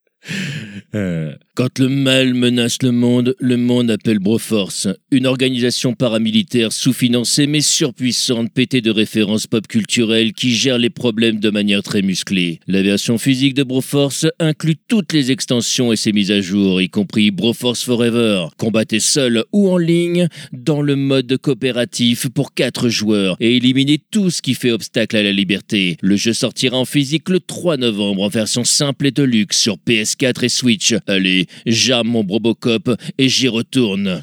Euh, Quand le mal menace le monde, le monde appelle Broforce, une organisation paramilitaire sous-financée mais surpuissante, pétée de références pop culturelles qui gère les problèmes de manière très musclée. La version physique de Broforce inclut toutes les extensions et ses mises à jour, y compris Broforce Forever. Combattez seul ou en ligne dans le mode coopératif pour 4 joueurs et éliminez tout ce qui fait obstacle à la liberté. Le jeu sortira en physique le 3 novembre en version simple et de luxe sur PS4 et Switch. Allez, j'arme mon Brobocop et j'y retourne.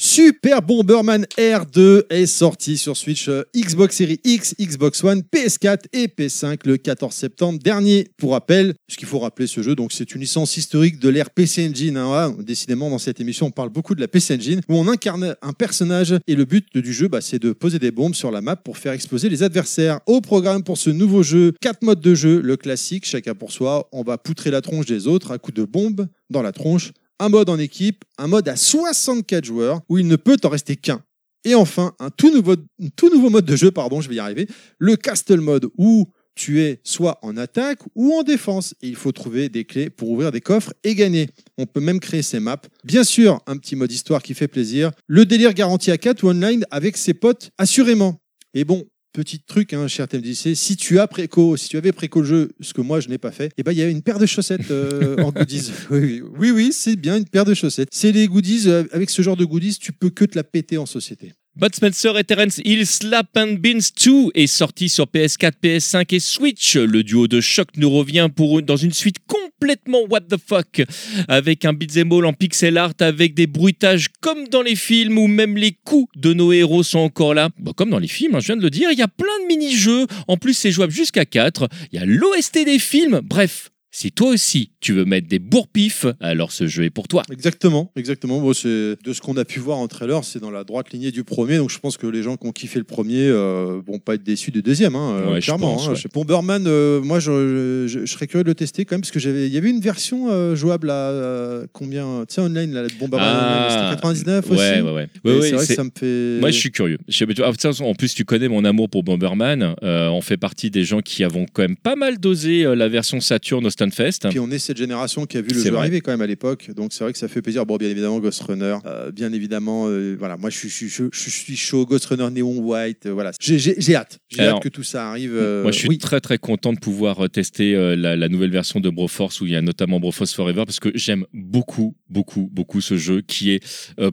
Super Bomberman R2 est sorti sur Switch, euh, Xbox Series X, Xbox One, PS4 et PS5 le 14 septembre dernier. Pour rappel, ce qu'il faut rappeler ce jeu, donc c'est une licence historique de l'ère PC Engine. hein. Ah, décidément, dans cette émission, on parle beaucoup de la PC Engine, où on incarne un personnage et le but du jeu, bah, c'est de poser des bombes sur la map pour faire exploser les adversaires. Au programme pour ce nouveau jeu, quatre modes de jeu, le classique, chacun pour soi, on va poutrer la tronche des autres à coup de bombes dans la tronche un mode en équipe, un mode à 64 joueurs où il ne peut en rester qu'un. Et enfin, un tout nouveau, mode de jeu, pardon, je vais y arriver, le Castle Mode où tu es soit en attaque ou en défense. Et il faut trouver des clés pour ouvrir des coffres et gagner. On peut même créer ses maps. Bien sûr, un petit mode histoire qui fait plaisir. Le délire garanti à 4 ou online avec ses potes, assurément. Et bon, petit truc, hein, cher TMDC, si tu as préco, si tu avais préco le jeu, ce que moi je n'ai pas fait, et ben il y a une paire de chaussettes euh, en goodies. Oui, oui, oui, oui, c'est bien une paire de chaussettes. C'est les goodies, euh, avec ce genre de goodies, tu peux que te la péter en société. Bud Spencer et Terence Hill Slap and Beans 2 est sorti sur PS4, PS5 et Switch. Le duo de choc nous revient pour une- dans une suite complètement what the fuck avec un beat'em all en pixel art avec des bruitages comme dans les films où même les coups de nos héros sont encore là. Bah, comme dans les films, hein, je viens de le dire, il y a plein de mini-jeux. En plus, c'est jouable jusqu'à 4. Il y a l'OST des films. Bref, si toi aussi tu veux mettre des bourre-pifs, alors ce jeu est pour toi. Exactement, exactement. C'est de ce qu'on a pu voir en trailer, c'est dans la droite lignée du premier. Donc je pense que les gens qui ont kiffé le premier euh, vont pas être déçus du deuxième, hein, euh, je clairement. pense, hein. ouais. Bomberman, euh, moi, je, je- je serais curieux de le tester quand même parce que j'avais, il y avait une version euh, jouable à combien, tu sais, online, de Bomberman, Ah. online, c'était 99 aussi. Ouais, ouais, ouais. Ouais, ouais, c'est vrai que ça me fait. Moi, je suis curieux. Ah, en plus, tu connais mon amour pour Bomberman. On fait partie des gens qui avons quand même pas mal dosé la version Saturn au Stunfest. Puis on est cette génération qui a vu le jeu vrai. arriver quand même à l'époque, donc c'est vrai que ça fait plaisir. Bon, bien évidemment, Ghost Runner, euh, bien évidemment, euh, voilà, moi je suis, je, suis- je suis chaud, Ghost Runner Neon White, euh, voilà, j'ai hâte, j'ai hâte que tout ça arrive. Moi, je suis oui. très très content de pouvoir tester la, la nouvelle version de Broforce où il y a notamment Broforce Forever parce que j'aime beaucoup, beaucoup, beaucoup ce jeu qui est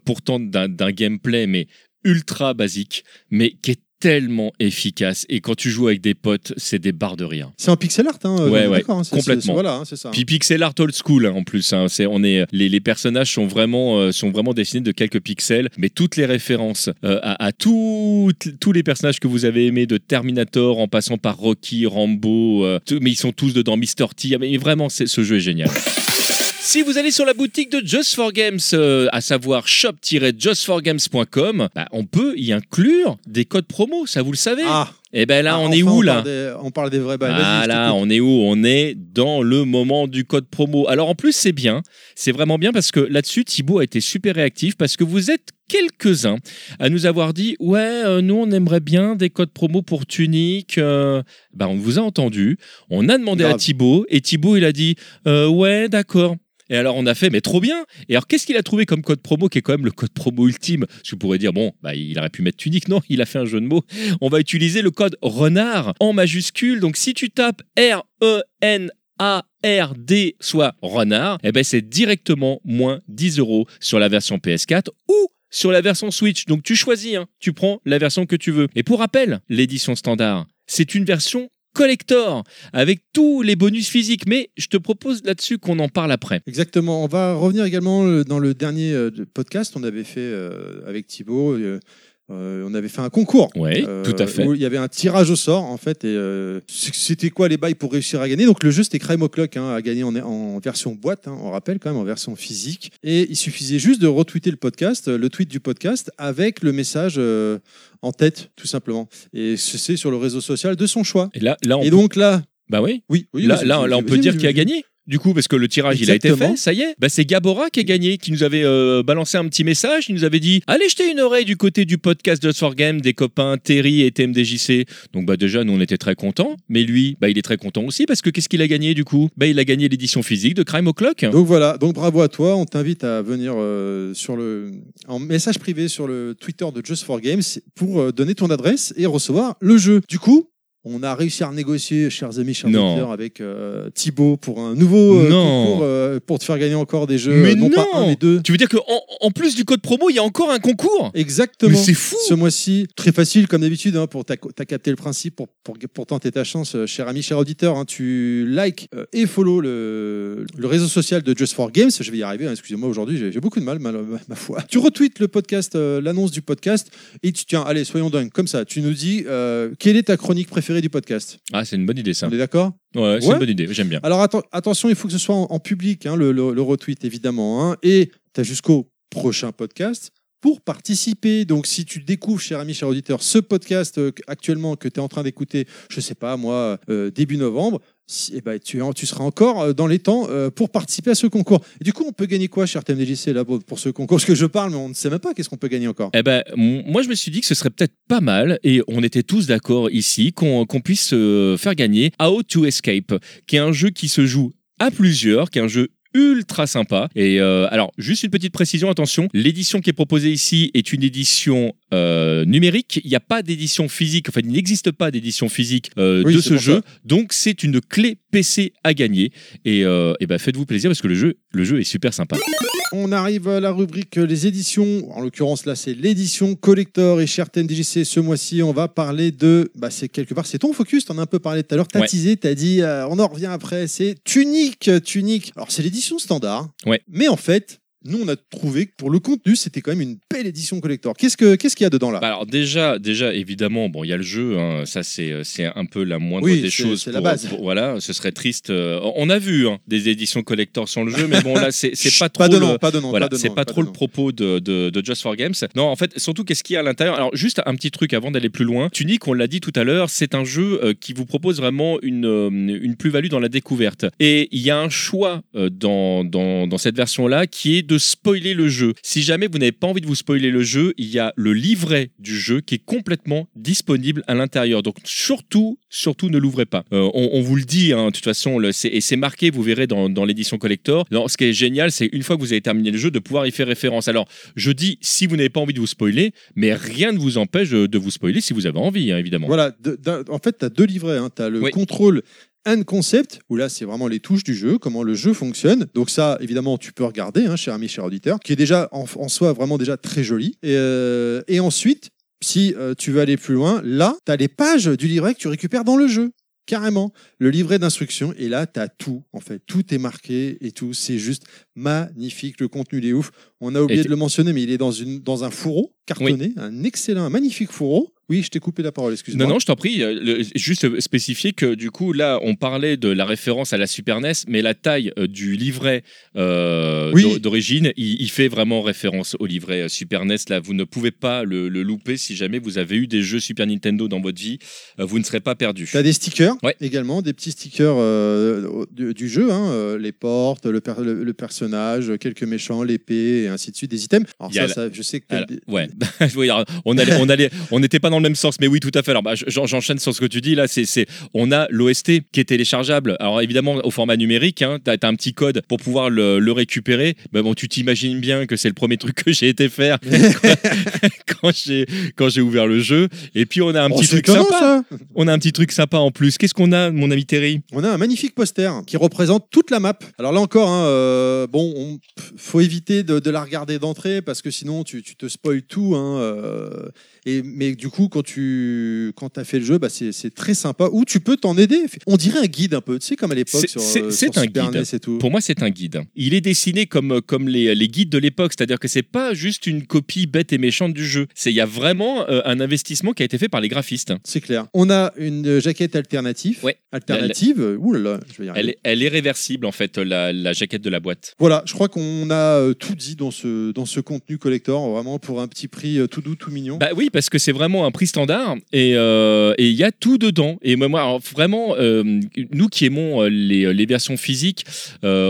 pourtant d'un gameplay mais ultra basique, mais qui est tellement efficace. Et quand tu joues avec des potes, c'est des barres de rire. C'est en pixel art, hein, Ouais, est ouais, d'accord, hein, complètement. Voilà, hein, c'est ça. Puis pixel art old school hein, en plus. C'est, on est, les, les personnages sont vraiment, euh, sont vraiment dessinés de quelques pixels, mais toutes les références euh, à, à tous les personnages que vous avez aimés, de Terminator en passant par Rocky, Rambo, euh, tout- mais ils sont tous dedans, Mr. T. Mais vraiment, ce jeu est génial. Si vous allez sur la boutique de Just for Games, euh, à savoir shop-justforgames.com, bah, on peut y inclure des codes promo, ça vous le savez Ah, Et ben là, Ah, on est où on là? parle des- On parle des vrais bails. Ah là, on est où? On est dans le moment du code promo. Alors en plus, c'est bien. C'est vraiment bien parce que là-dessus, Thibaut a été super réactif parce que vous êtes quelques-uns à nous avoir dit Ouais, euh, nous, on aimerait bien des codes promo pour Tunic. Euh, bah, on vous a entendu. On a demandé à. Thibaut et Thibaut, il a dit Euh, Ouais, d'accord. Et alors on a fait, mais trop bien. Et alors qu'est-ce qu'il a trouvé comme code promo qui est quand même le code promo ultime? Vous pourrez dire, bon, bah, il aurait pu mettre Tunic. Non, il a fait un jeu de mots. On va utiliser le code renard en majuscule. Donc si tu tapes R-E-N-A-R-D, soit renard, eh ben, c'est directement moins 10 euros sur la version PS4 ou sur la version Switch. Donc tu choisis, hein. tu prends la version que tu veux. Et pour rappel, l'édition standard, c'est une version collector avec tous les bonus physiques. Mais je te propose là-dessus qu'on en parle après. Exactement. On va revenir également euh, dans le dernier euh, podcast. On avait fait euh, avec Thibaut. Euh, on avait fait un concours. Oui, Euh, tout à fait. Où il y avait un tirage au sort en fait. Et euh, c'était quoi les bails pour réussir à gagner? Donc le jeu c'était Crime O'Clock hein, à gagner en, en version boîte, hein, on rappelle quand même en version physique. Et il suffisait juste de retweeter le podcast, le tweet du podcast avec le message en tête tout simplement. Et c'est sur le réseau social de son choix. Et là, là on Et donc là, Bah oui. oui, oui là, là, là, on peut dire vas-y, qui a gagné. Du coup, parce que le tirage, il a été fait, ça y est. Bah, c'est Gabora qui a gagné, qui nous avait euh, balancé un petit message. Il nous avait dit Allez jeter une oreille du côté du podcast Just for Game des copains Terry et TMDJC. Donc, bah, déjà, nous, on était très contents. Mais lui, bah, il est très content aussi parce que qu'est-ce qu'il a gagné du coup? Bah, il a gagné l'édition physique de Crime O'Clock. Donc voilà, donc bravo à toi. On t'invite à venir euh, sur le en message privé sur le Twitter de Just for Games pour euh, donner ton adresse et recevoir le jeu. Du coup, on a réussi à négocier, chers amis, chers Non. auditeurs, avec euh, Thibaut pour un nouveau euh, Non. concours euh, pour te faire gagner encore des jeux, Mais euh, non, pas un mais deux. Tu veux dire qu'en en plus du code promo, il y a encore un concours? Exactement. Mais c'est fou Ce mois-ci, très facile comme d'habitude, hein, pour t'as t'as capté le principe, pour, pour, pour tenter ta chance, cher ami, cher auditeur, hein, tu likes euh, et follow le, le réseau social de Just for Games. Je vais y arriver, hein, excusez-moi aujourd'hui, j'ai j'ai beaucoup de mal, ma, ma- ma foi. Tu retweets le podcast, l'annonce du podcast, et tu tiens, allez, soyons dingues, comme ça, tu nous dis quelle est ta chronique préférée du podcast. Ah, c'est une bonne idée ça. On est d'accord? Ouais, c'est Ouais. une bonne idée, j'aime bien. Alors atten- attention, il faut que ce soit en, en public, hein, le, le- le retweet évidemment. hein, et tu as jusqu'au prochain podcast pour participer. Donc si tu découvres, cher ami, cher auditeur, ce podcast euh, actuellement que tu es en train d'écouter, je sais pas moi, euh, début novembre, eh ben, tu, seras encore euh, dans les temps euh, pour participer à ce concours. Du coup, on peut gagner quoi, cher TMDJC, là, pour, ce concours? Parce que je parle, mais on ne sait même pas qu'est-ce qu'on peut gagner encore. Eh ben, moi, je me suis dit que ce serait peut-être pas mal, et on était tous d'accord ici, qu'on qu'on puisse euh, faire gagner How to Escape, qui est un jeu qui se joue à plusieurs, qui est un jeu ultra sympa. Et euh, alors, juste une petite précision, attention, l'édition qui est proposée ici est une édition euh, numérique. Il n'y a pas d'édition physique, enfin, il n'existe pas d'édition physique euh, Oui, de ce jeu. ça. Donc, c'est une clé PC à gagner. Et, eh ben, faites-vous plaisir parce que le jeu, le jeu est super sympa. On arrive à la rubrique les éditions. En l'occurrence, là, c'est l'édition collector. Et cher TMDJC, ce mois-ci, on va parler de. Bah, c'est quelque part, c'est ton focus. T'en as un peu parlé tout à l'heure. T'as Ouais. teasé, t'as dit, euh, on en revient après. C'est Tunique, Tunique. Alors, c'est l'édition standard. Ouais. Mais en fait, nous, on a trouvé que pour le contenu, c'était quand même une belle édition collector. Qu'est-ce que- qu'est-ce qu'il y a dedans là? Bah alors déjà, déjà évidemment, bon, il y a le jeu, hein, ça c'est c'est un peu la moindre Oui, des choses. c'est la base. pour- voilà, ce serait triste. euh, on a vu hein, des éditions collector sans le jeu, mais bon là c'est pas trop. Pas de le- nom, pas de nom. voilà, pas de c'est nom, pas trop le propos de, de, de Just for Games. Non, en fait, surtout qu'est-ce qu'il y a à l'intérieur? Alors, juste un petit truc avant d'aller plus loin. Tunic, on l'a dit tout à l'heure, c'est un jeu euh, qui vous propose vraiment une, euh, une plus-value dans la découverte. Et il y a un choix euh, dans, dans, dans cette version-là qui est de spoiler le jeu. Si jamais vous n'avez pas envie de vous spoiler le jeu, il y a le livret du jeu qui est complètement disponible à l'intérieur. Donc, surtout, surtout ne l'ouvrez pas. Euh, on, on vous le dit, hein, de toute façon, le- et c'est marqué, vous verrez dans, dans l'édition collector. Alors, ce qui est génial, c'est une fois que vous avez terminé le jeu, de pouvoir y faire référence. Alors, je dis si vous n'avez pas envie de vous spoiler, mais rien ne vous empêche de de vous spoiler si vous avez envie, hein, évidemment. Voilà, de- en fait, tu as deux livrets. Tu as le Oui. contrôle and concept, où là, c'est vraiment les touches du jeu, comment le jeu fonctionne. Donc ça, évidemment, tu peux regarder, hein, cher ami, cher auditeur, qui est déjà en, en soi vraiment déjà très joli. Et, euh, et ensuite, si euh, tu veux aller plus loin, là, tu as les pages du livret que tu récupères dans le jeu. Carrément, le livret d'instructions, et là, tu as tout, en fait. Tout est marqué et tout. C'est juste magnifique. Le contenu, il est ouf. On a oublié Et de le mentionner, mais il est dans, une, dans un fourreau cartonné, un excellent, un magnifique fourreau. Oui, je t'ai coupé la parole, excuse-moi. Non, non, je t'en prie. euh, le- juste spécifier que du coup, là, on parlait de la référence à la Super NES, mais la taille euh, du livret euh, Oui. d'origine, il, il fait vraiment référence au livret Super NES. Là, vous ne pouvez pas le, le louper si jamais vous avez eu des jeux Super Nintendo dans votre vie. vous ne serez pas perdu. Tu as des stickers Ouais. également, des petits stickers euh, du, du jeu, hein, les portes, le, per- le- le personnage, quelques méchants, l'épée, et ainsi de suite, des items. Alors ça, la- ça, je sais que des- ouais, on allait, on allait, on n'était pas dans le même sens, mais oui, tout à fait. Alors, bah, j'en- j'enchaîne sur ce que tu dis là. C'est, on a l'OST qui est téléchargeable. Alors évidemment au format numérique, hein, t'as, t'as un petit code pour pouvoir le, le récupérer. Mais bon, tu t'imagines bien que c'est le premier truc que j'ai été faire quand j'ai, quand j'ai ouvert le jeu. Et puis on a un Oh, petit truc étonnant, sympa. ça On a un petit truc sympa en plus. Qu'est-ce qu'on a, mon ami Terry? On a un magnifique poster qui représente toute la map. Alors là encore, hein, euh, bon, on- faut éviter de, de la regarder d'entrée parce que sinon tu, tu te spoil tout. Hein, euh, et, mais du coup, quand tu quand as fait le jeu, bah, c'est très sympa. Ou tu peux t'en aider. On dirait un guide un peu, tu sais, comme à l'époque C'est- sur, euh, sur un Super guide. NES et tout. Pour moi, c'est un guide. Il est dessiné comme, comme les, les guides de l'époque, c'est-à-dire que c'est pas juste une copie bête et méchante du jeu. Il y a vraiment euh, un investissement qui a été fait par les graphistes. C'est clair. On a une euh, jaquette alternative. Ouais. Alternative. Ouh là là, je vais y. Elle est, elle est réversible en fait, la, la jaquette de la boîte. Voilà, je crois qu'on a euh, tout dit dans ce, dans ce contenu collector, vraiment pour un petit prix euh, tout doux, tout mignon. Bah oui, parce que c'est vraiment un prix standard et euh, et il y a tout dedans. Et moi, vraiment, euh, nous qui aimons euh, les, versions physiques,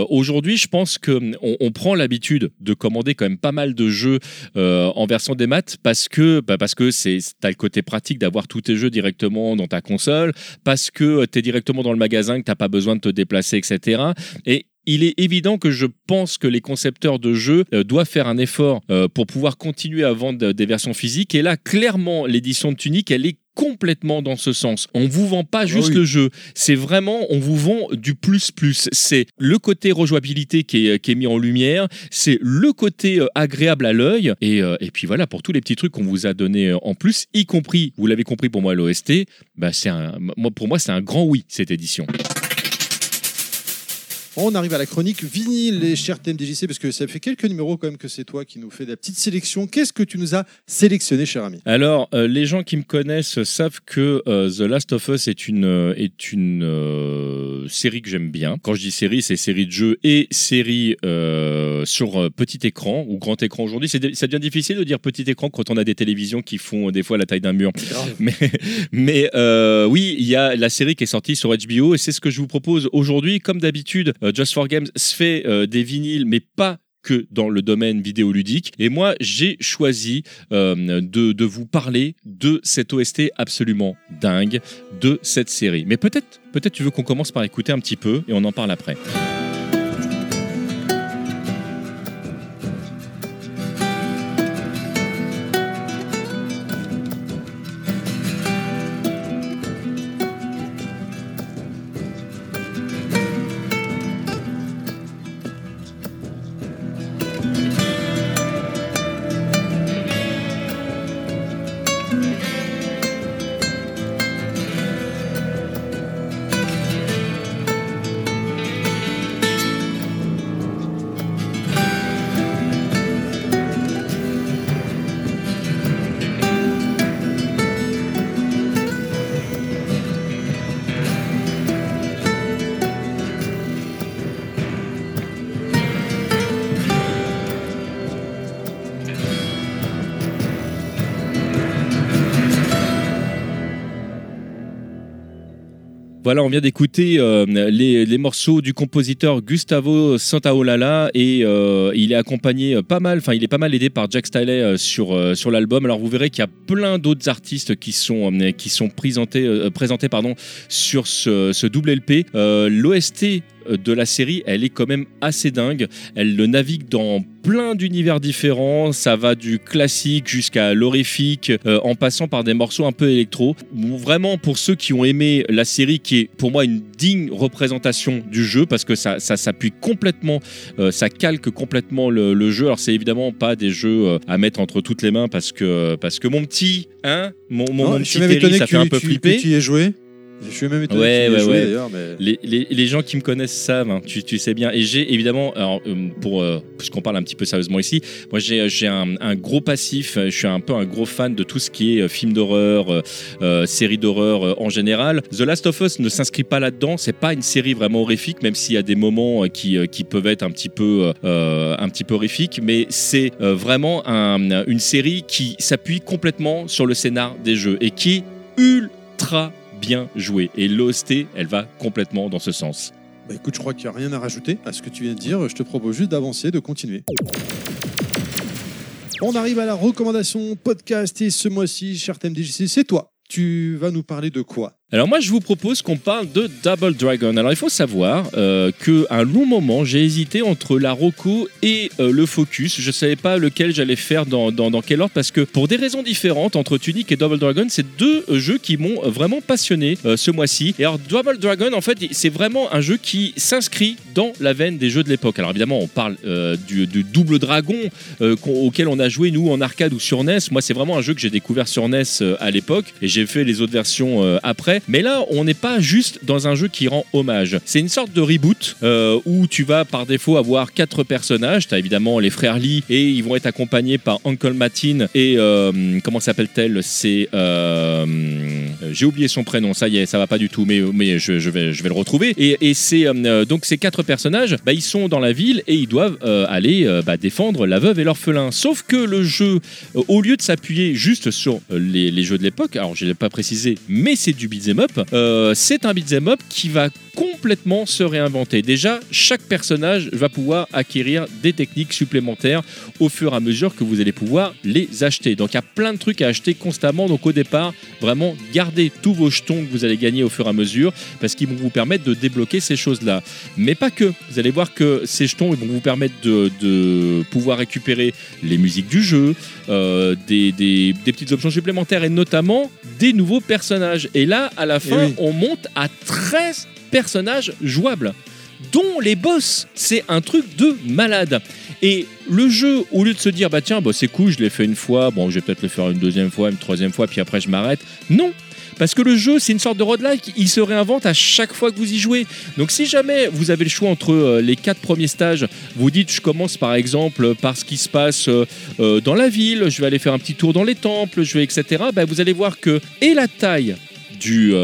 aujourd'hui, je pense hum, on, prend l'habitude de commander quand même pas mal de jeux en version des maths parce que bah, parce que c'est t'as le côté pratique d'avoir tous tes jeux directement dans ta console, parce que tu es directement dans le magasin, que t'as pas besoin de te déplacer, etc. Et il est évident que je pense que les concepteurs de jeux euh, doivent faire un effort euh, pour pouvoir continuer à vendre des versions physiques. Et là, clairement, l'édition de Tunic, elle est complètement dans ce sens. On vous vend pas juste oui. le jeu, c'est vraiment on vous vend du plus plus. C'est le côté rejouabilité qui est, qui est mis en lumière, c'est le côté euh, agréable à l'œil et, euh, et puis voilà pour tous les petits trucs qu'on vous a donné en plus, y compris, vous l'avez compris pour moi l'OST, bah c'est un, moi pour moi c'est un grand oui cette édition. On arrive à la chronique vinyle, les chers TMDJC, parce que ça fait quelques numéros quand même que c'est toi qui nous fais de la petite sélection. Qu'est-ce que tu nous as sélectionné, cher ami? Alors, euh, les gens qui me connaissent savent que euh, The Last of Us est une, euh, est une euh, série que j'aime bien. Quand je dis série, c'est série de jeux et série euh, sur euh, petit écran ou grand écran aujourd'hui. C'est Ça devient difficile de dire petit écran quand on a des télévisions qui font euh, des fois la taille d'un mur. Mais, mais euh, oui, il y a la série qui est sortie sur HBO et c'est ce que je vous propose aujourd'hui. Comme d'habitude, euh, Just for Games se fait euh, des vinyles, mais pas que dans le domaine vidéoludique. Et moi, j'ai choisi euh, de, de vous parler de cette OST absolument dingue de cette série. Mais peut-être, peut-être tu veux qu'on commence par écouter un petit peu et on en parle après. Voilà, on vient d'écouter euh, les, morceaux du compositeur Gustavo Santaolalla et euh, il est accompagné euh, pas mal, enfin il est pas mal aidé par Jack Stiley sur, l'album. Alors vous verrez qu'il y a plein d'autres artistes qui sont, présentés, présentés pardon, sur ce, double LP. L'OST de la série, elle est quand même assez dingue. Elle le navigue dans plein d'univers différents. Ça va du classique jusqu'à l'horrifique, euh, en passant par des morceaux un peu électro. Vraiment, pour ceux qui ont aimé la série, qui est pour moi une digne représentation du jeu, parce que ça, ça s'appuie complètement, euh, ça calque complètement le, le jeu. Alors, c'est évidemment pas des jeux euh, à mettre entre toutes les mains, parce que, parce que mon petit, hein, mon, mon, Non, mon petit Terry, ça fait tu, un peu tu- flipper. tu y aies joué. Je suis même étonné Ouais, ouais, ouais. d'ailleurs, mais... Les, les- les gens qui me connaissent savent, hein, tu, tu sais bien. Et j'ai évidemment, alors, euh, pour euh, puisqu'on parle un petit peu sérieusement ici, moi j'ai j'ai un, un gros passif. euh, Je suis un peu un gros fan de tout ce qui est euh, film d'horreur, euh, euh, série d'horreur euh, en général. The Last of Us ne s'inscrit pas là-dedans. C'est pas une série vraiment horrifique, même s'il y a des moments euh, qui, euh, qui peuvent être un petit peu euh, un petit peu horrifiques. Mais c'est euh, vraiment un- une série qui s'appuie complètement sur le scénar des jeux et qui est ultra bien joué. Et l'OST, elle va complètement dans ce sens. Bah écoute, je crois qu'il n'y a rien à rajouter à ce que tu viens de dire. Je te propose juste d'avancer, de continuer. On arrive à la recommandation podcast et ce mois-ci, cher TMDJC, c'est toi. Tu vas nous parler de quoi? Alors moi, je vous propose qu'on parle de Double Dragon. Alors il faut savoir euh, que un long moment, j'ai hésité entre la Rocco et euh, le Focus. Je savais pas lequel j'allais faire dans, quel ordre parce que pour des raisons différentes, entre Tunic et Double Dragon, c'est deux euh, jeux qui m'ont vraiment passionné euh, ce mois-ci. Et alors Double Dragon, en fait, c'est vraiment un jeu qui s'inscrit dans la veine des jeux de l'époque. Alors évidemment, on parle du, Double Dragon auquel on a joué nous en arcade ou sur NES. Moi, c'est vraiment un jeu que j'ai découvert sur NES à l'époque et j'ai fait les autres versions euh, Mais là, on n'est pas juste dans un jeu qui rend hommage. C'est une sorte de reboot euh, où tu vas par défaut avoir quatre personnages. Tu as évidemment les frères Lee et ils vont être accompagnés par Uncle Martin et euh, comment s'appelle-t-elle? C'est euh, j'ai oublié son prénom. Ça y est, ça va pas du tout, mais je, vais le retrouver. Et, c'est euh, donc ces quatre personnages, bah, ils sont dans la ville et ils doivent euh, aller euh, bah, défendre la veuve et l'orphelin. Sauf que le jeu, euh, au lieu de s'appuyer juste sur euh, les, jeux de l'époque, alors je l'ai pas précisé, mais c'est du beat'em up. euh, c'est un beat'em up qui va complètement se réinventer. Déjà, chaque personnage va pouvoir acquérir des techniques supplémentaires au fur et à mesure que vous allez pouvoir les acheter. Donc il y a plein de trucs à acheter constamment. Donc au départ, vraiment gardez tous vos jetons que vous allez gagner au fur et à mesure parce qu'ils vont vous permettre de débloquer ces choses-là. Mais pas que. Vous allez voir que ces jetons ils vont vous permettre de, de pouvoir récupérer les musiques du jeu, euh, des, des- des petites options supplémentaires et notamment des nouveaux personnages. Et là, à la fin, oui. on monte à 13 personnages jouables, dont les boss. C'est un truc de malade. Et le jeu, au lieu de se dire, bah tiens, bah, c'est cool, je l'ai fait une fois, bon, je vais peut-être le faire une deuxième fois, une troisième fois, puis après je m'arrête. Non, parce que le jeu, c'est une sorte de roguelike, il se réinvente à chaque fois que vous y jouez. Donc si jamais vous avez le choix entre euh, les quatre premiers stages, vous dites je commence par exemple par ce qui se passe euh, euh, dans la ville, je vais aller faire un petit tour dans les temples, je vais etc. bah, vous allez voir que et la taille du,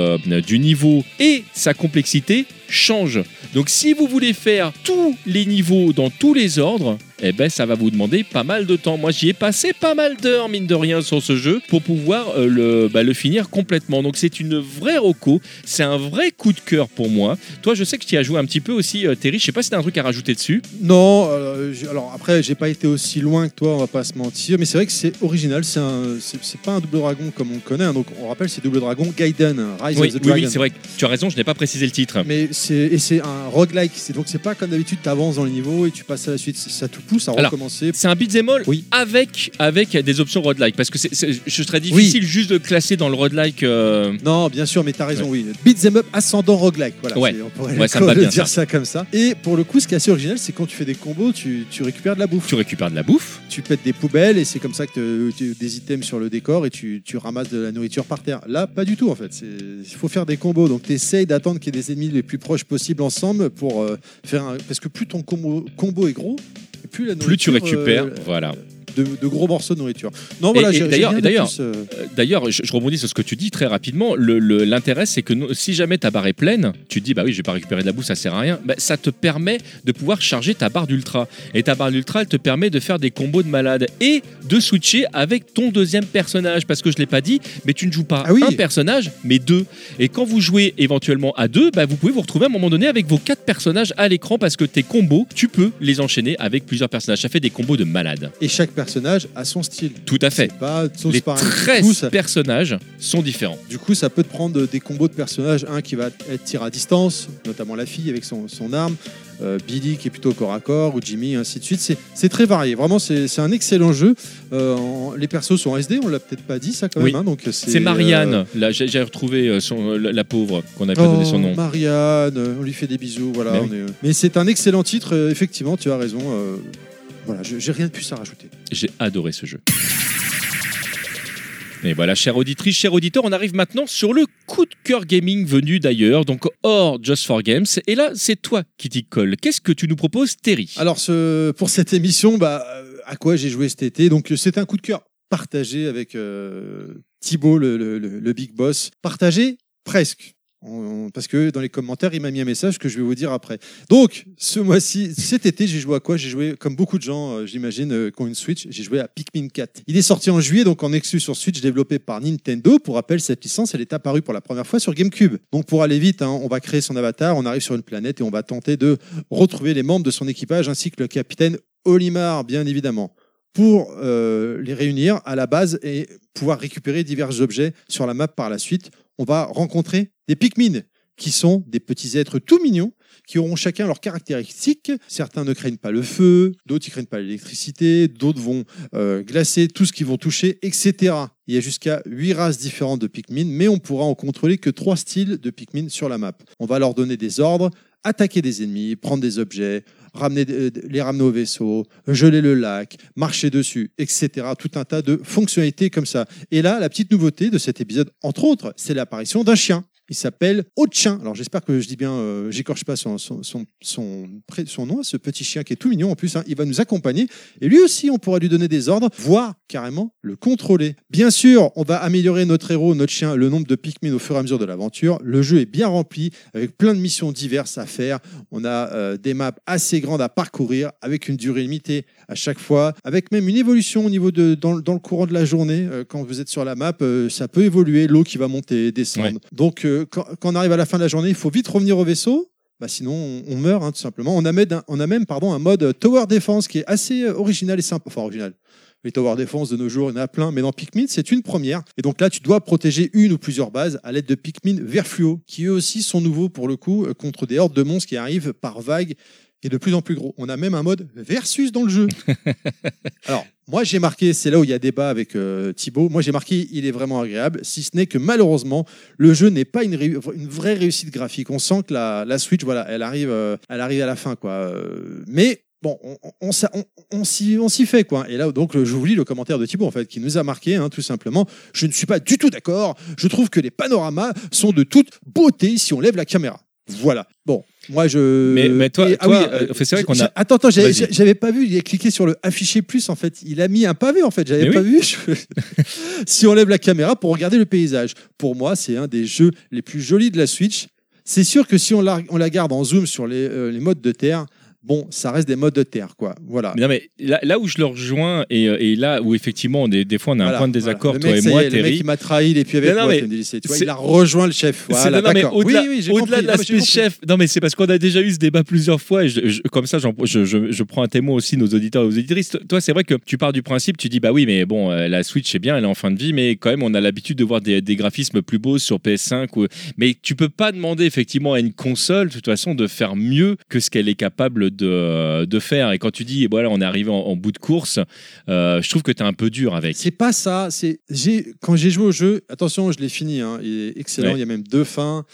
du niveau et sa complexité changent. Donc si vous voulez faire tous les niveaux dans tous les ordres, eh ben ça va vous demander pas mal de temps. Moi j'y ai passé pas mal d'heures mine de rien sur ce jeu pour pouvoir euh, le, bah, le finir complètement. Donc c'est une vraie roco, c'est un vrai coup de cœur pour moi. Toi je sais que tu y as joué un petit peu aussi euh, Terry, je sais pas si t'as un truc à rajouter dessus. Non, euh, alors après, j'ai pas été aussi loin que toi, on va pas se mentir, mais c'est vrai que c'est original, c'est pas un double dragon comme on connaît, hein, donc on rappelle, c'est double dragon Gaiden, Rise Oui, of the oui, Dragon. oui, c'est vrai tu as raison, je n'ai pas précisé le titre. Mais c'est et c'est un roguelike, donc c'est pas comme d'habitude, tu avances dans les niveaux et tu passes à la suite, ça te pousse à Alors, recommencer. C'est un beat'em all Oui. avec, avec des options roguelike parce que c'est- ce serait difficile juste de classer dans le roguelike. euh, Non, bien sûr, mais t'as raison, oui. Beat'em up ascendant roguelike, voilà. Ouais. On pourrait Ouais, ça me va le bien, dire ça. ça. comme ça. Et pour le coup, ce qui est assez original, c'est quand tu fais des combos, tu, tu récupères de la bouffe. Tu récupères de la bouffe. Tu pètes des poubelles et c'est comme ça que te- tu des items sur le décor et tu, tu ramasses de la nourriture par terre. Là, pas du tout en fait. Il faut faire des combos. Donc tu essayes d'attendre qu'il y ait des ennemis les plus proches possibles ensemble pour euh, faire un... Parce que plus ton combo, combo est gros, plus la Plus tu récupères, euh, voilà. De, de gros morceaux de nourriture. Non, voilà, d'ailleurs- d'ailleurs, euh, D'ailleurs, je, je rebondis sur ce que tu dis très rapidement. Le- le- L'intérêt, c'est que si jamais ta barre est pleine, tu te dis, bah oui, je vais pas récupérer de la bouffe, ça sert à rien. Bah, ça te permet de pouvoir charger ta barre d'ultra. Et ta barre d'ultra, elle te permet de faire des combos de malade et de switcher avec ton deuxième personnage. Parce que je l'ai pas dit, mais tu ne joues pas Ah oui. un personnage, mais deux. Et quand vous jouez éventuellement à deux, bah, vous pouvez vous retrouver à un moment donné avec vos quatre personnages à l'écran parce que tes combos, tu peux les enchaîner avec plusieurs personnages. Ça fait des combos de malade. Et chaque personnage a son style. Tout à fait. Pas Les pareils. Du 13 coup, ça- personnages sont différents. Du coup, ça peut te prendre des combos de personnages. Un qui va être tir à distance, notamment la fille avec son, son arme. euh, Billy qui est plutôt corps à corps, ou Jimmy, ainsi de suite. C'est- très varié. Vraiment, c'est un excellent jeu. Euh, en- les persos sont SD, on l'a peut-être pas dit ça quand Oui. même. hein, C'est Marianne, là j'ai retrouvé euh, son, euh, la, la pauvre qu'on n'avait pas donné son nom. Oh, Marianne, euh, on lui fait des bisous. Voilà, Mais oui. c'est un excellent titre. euh, effectivement, tu as raison. Voilà, je- j'ai rien de plus à rajouter. J'ai adoré ce jeu. Et voilà, chère auditrice, cher auditeur, on arrive maintenant sur le coup de cœur gaming venu d'ailleurs, donc hors Just for Games. Et là, c'est toi qui t'y colle. Qu'est-ce que tu nous proposes, Terry? Alors, ce, pour cette émission, bah, euh, à quoi j'ai joué cet été? Donc, c'est un coup de cœur partagé avec euh, Thibaut, le, le- le- le big boss. Partagé presque. Parce que dans les commentaires, il m'a mis un message que je vais vous dire après. Donc, ce mois-ci, cet été, j'ai joué à quoi? J'ai joué, comme beaucoup de gens, euh, j'imagine, euh, qui ont une Switch, j'ai joué à Pikmin 4. Il est sorti en juillet, donc en exclu sur Switch, développé par Nintendo. Pour rappel, cette licence, elle est apparue pour la première fois sur GameCube. Donc, pour aller vite, hein, on va créer son avatar, on arrive sur une planète et on va tenter de retrouver les membres de son équipage, ainsi que le capitaine Olimar, bien évidemment pour euh, les réunir à la base et pouvoir récupérer divers objets sur la map par la suite. On va rencontrer des Pikmin, qui sont des petits êtres tout mignons, qui auront chacun leurs caractéristiques. Certains ne craignent pas le feu, d'autres ne craignent pas l'électricité, d'autres vont euh, glacer tout ce qu'ils vont toucher, etc. Il y a jusqu'à 8 races différentes de Pikmin, mais on pourra en contrôler que 3 styles de Pikmin sur la map. On va leur donner des ordres, attaquer des ennemis, prendre des objets, ramener, euh, les ramener au vaisseau, geler le lac, marcher dessus, etc. Tout un tas de fonctionnalités comme ça. Et là, la petite nouveauté de cet épisode, entre autres, c'est l'apparition d'un chien. Il s'appelle Otchin. Alors j'espère que je dis bien, euh, j'écorche pas son, son, son, son, pré- son nom, ce petit chien qui est tout mignon en plus. hein. il va nous accompagner et lui aussi, on pourra lui donner des ordres, voire carrément le contrôler. Bien sûr, on va améliorer notre héros, notre chien, le nombre de Pikmin au fur et à mesure de l'aventure. Le jeu est bien rempli avec plein de missions diverses à faire. On a euh, des maps assez grandes à parcourir avec une durée limitée à chaque fois, avec même une évolution au niveau de dans, dans le courant de la journée. Euh, quand vous êtes sur la map, euh, ça peut évoluer, l'eau qui va monter, descendre. Ouais. Donc euh, quand, quand on arrive à la fin de la journée, il faut vite revenir au vaisseau. Bah sinon, on, on meurt hein, tout simplement. On a même, un, on a même pardon, un mode euh, Tower Defense qui est assez euh, original et sympa. Enfin, original. Les Tower Defense de nos jours, il y en a plein, mais dans Pikmin, c'est une première. Et donc là, tu dois protéger une ou plusieurs bases à l'aide de Pikmin vert fluo, qui eux aussi sont nouveaux pour le coup, euh, contre des hordes de monstres qui arrivent par vagues et de plus en plus gros. On a même un mode versus dans le jeu. Alors, moi j'ai marqué, c'est là où il y a débat avec euh, Thibaut, moi j'ai marqué il est vraiment agréable, si ce n'est que malheureusement, le jeu n'est pas une, vraie réussite graphique. On sent que la, Switch, voilà, elle arrive, euh, elle arrive à la fin, quoi. Euh, mais bon, on, on s'y fait, quoi. Et là, donc, je vous lis le commentaire de Thibaut, en fait, qui nous a marqué, hein, tout simplement. Je ne suis pas du tout d'accord. Je trouve que les panoramas sont de toute beauté si on lève la caméra. Voilà. Bon, moi je. Mais- mais toi- Et- ah oui, euh, euh, c'est vrai qu'on a- Attends, attends, j'avais pas vu. Il a cliqué sur le afficher plus en fait. Il a mis un pavé en fait. J'avais Mais pas vu. Je- si on lève la caméra pour regarder le paysage, pour moi c'est un des jeux les plus jolis de la Switch. C'est sûr que si on la, on la garde en zoom sur les, euh, les modes de terre, bon, ça reste des modes de terre quoi. Voilà. Non, mais là, là où je le rejoins et, euh, et là où effectivement, des, des fois, on a un point de désaccord, voilà. toi Le et mec, moi, est, Le mec, Terry. il m'a trahi, est plus avec Non, moi. mais. Tu vois, il a rejoint le chef. Voilà, non, mais au-delà oui, oui, compris. de mais l'aspect chef, non mais c'est parce qu'on a déjà eu ce débat plusieurs fois et je- je- comme ça je, je- je prends un témoin aussi nos auditeurs et aux auditrices. Toi c'est vrai que tu pars du principe, tu dis bah oui mais bon euh, la Switch c'est bien, elle est en fin de vie mais quand même on a l'habitude de voir des, des graphismes plus beaux sur PS5 ou... mais tu peux pas demander effectivement à une console de toute façon de faire mieux que ce qu'elle est capable de, de faire et quand tu dis voilà on est arrivé en, en bout de course, euh, je trouve que tu es un peu dur avec. C'est pas ça. C'est j'ai quand j'ai joué au jeu. Attention, je l'ai fini. hein, il est excellent. Ouais. Il y a même deux fins.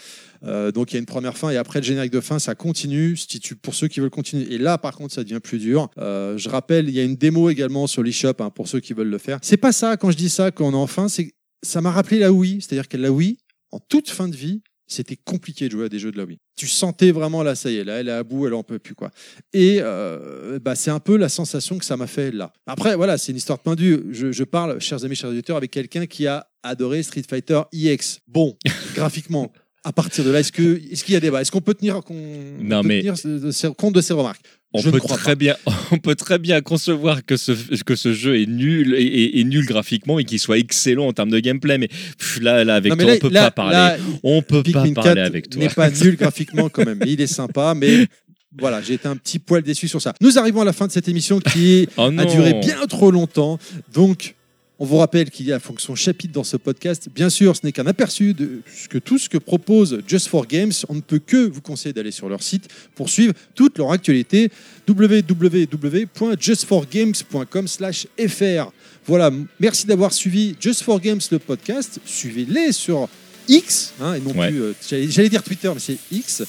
Euh, donc il y a une première fin et après le générique de fin, ça continue. Si tu- pour ceux qui veulent continuer. Et là, par contre, ça devient plus dur. Euh, je rappelle, il y a une démo également sur l'eShop hein, pour ceux qui veulent le faire. C'est pas ça. Quand je dis ça, qu'on est en fin, c'est ça m'a rappelé la Wii. C'est-à-dire que la Wii, en toute fin de vie, c'était compliqué de jouer à des jeux de la Wii. Tu sentais vraiment là, ça y est, là, elle est à bout, elle en peut plus quoi. Et euh, bah, c'est un peu la sensation que ça m'a fait là. Après, voilà, c'est une histoire de point de vue. Je, je parle, chers amis, chers auditeurs, avec quelqu'un qui a adoré Street Fighter EX. Bon, graphiquement. À partir de là, est-ce que est-ce qu'il y a débat Est-ce qu'on peut tenir, qu'on Non, peut mais- tenir compte de ces remarques? On Je peut, très pas. bien, on peut très bien concevoir que ce, que ce jeu est nul, et, et- et nul graphiquement et qu'il soit excellent en termes de gameplay, mais pff, là, là, avec Non, toi, là- on peut là- pas parler. on peut Pikmin pas parler 4 avec toi. n'est pas nul graphiquement quand même. Il est sympa, mais voilà, j'ai été un petit poil déçu sur ça. Nous arrivons à la fin de cette émission qui Oh a duré bien trop longtemps. Donc, on vous rappelle qu'il y a la fonction chapitre dans ce podcast. Bien sûr, ce n'est qu'un aperçu de tout ce que propose Just for Games. On ne peut que vous conseiller d'aller sur leur site pour suivre toute leur actualité www.justforgames.com/fr. Voilà, merci d'avoir suivi Just for Games le podcast. Suivez-les sur X, hein, et non Ouais. plus, euh, j'allais j'allais dire Twitter, mais c'est X,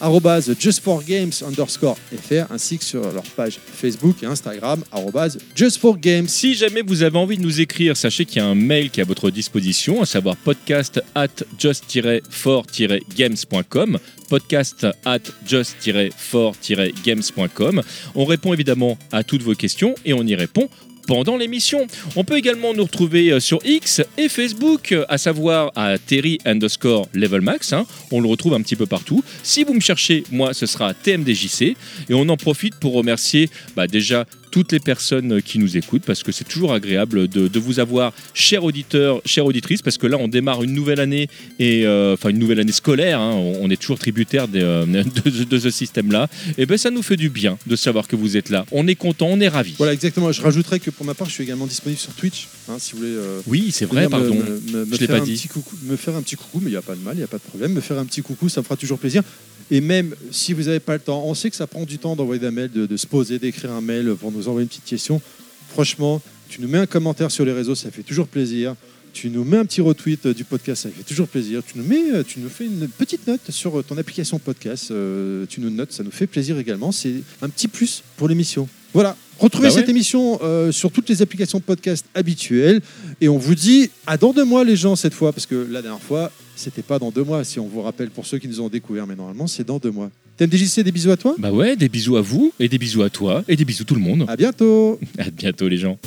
arrobase justforgames underscore fr, ainsi que sur leur page Facebook et Instagram, arrobase justforgames. Si jamais vous avez envie de nous écrire, sachez qu'il y a un mail qui est à votre disposition, à savoir podcast at just-for-games.com podcast at just-for-games.com. On répond évidemment à toutes vos questions et on y répond pendant l'émission. On peut également nous retrouver euh, sur X et Facebook, euh, à savoir à Terry underscore level max. hein. On le retrouve un petit peu partout. Si vous me cherchez, moi, ce sera TMDJC. Et on en profite pour remercier bah, déjà toutes les personnes qui nous écoutent parce que c'est toujours agréable de, de vous avoir, chers auditeurs, chères auditrices, parce que là on démarre une nouvelle année et euh, enfin une nouvelle année scolaire. hein. on, on est toujours tributaire euh, de, de ce système-là. Et ben ça nous fait du bien de savoir que vous êtes là. On est content, on est ravis. Voilà, exactement. Je rajouterais que pour ma part, je suis également disponible sur Twitch, hein, si vous voulez. euh, Oui, c'est vrai, me- pardon. Me, me- me Je l'ai pas un dit. petit coucou, me faire un petit coucou, mais il n'y a pas de mal, il n'y a pas de problème. Me faire un petit coucou, ça me fera toujours plaisir. Et même si vous n'avez pas le temps, on sait que ça prend du temps d'envoyer des mails, de, se poser, d'écrire un mail pour nous envoyer une petite question. Franchement, tu nous mets un commentaire sur les réseaux, ça fait toujours plaisir. Tu nous mets un petit retweet euh, du podcast, ça fait toujours plaisir. Tu nous, mets, euh, fais une petite note sur euh, ton application podcast. tu nous notes, ça nous fait plaisir également. C'est un petit plus pour l'émission. Voilà. Retrouvez Bah ouais. cette émission euh, sur toutes les applications de podcast habituelles. Et on vous dit à dans deux mois, les gens, cette fois, parce que la dernière fois, c'était pas dans deux mois, si on vous rappelle pour ceux qui nous ont découvert, mais normalement, c'est dans deux mois. TMDJC, des bisous à toi. Bah ouais, des bisous à vous et des bisous à toi et des bisous tout le monde. À bientôt. À bientôt les gens.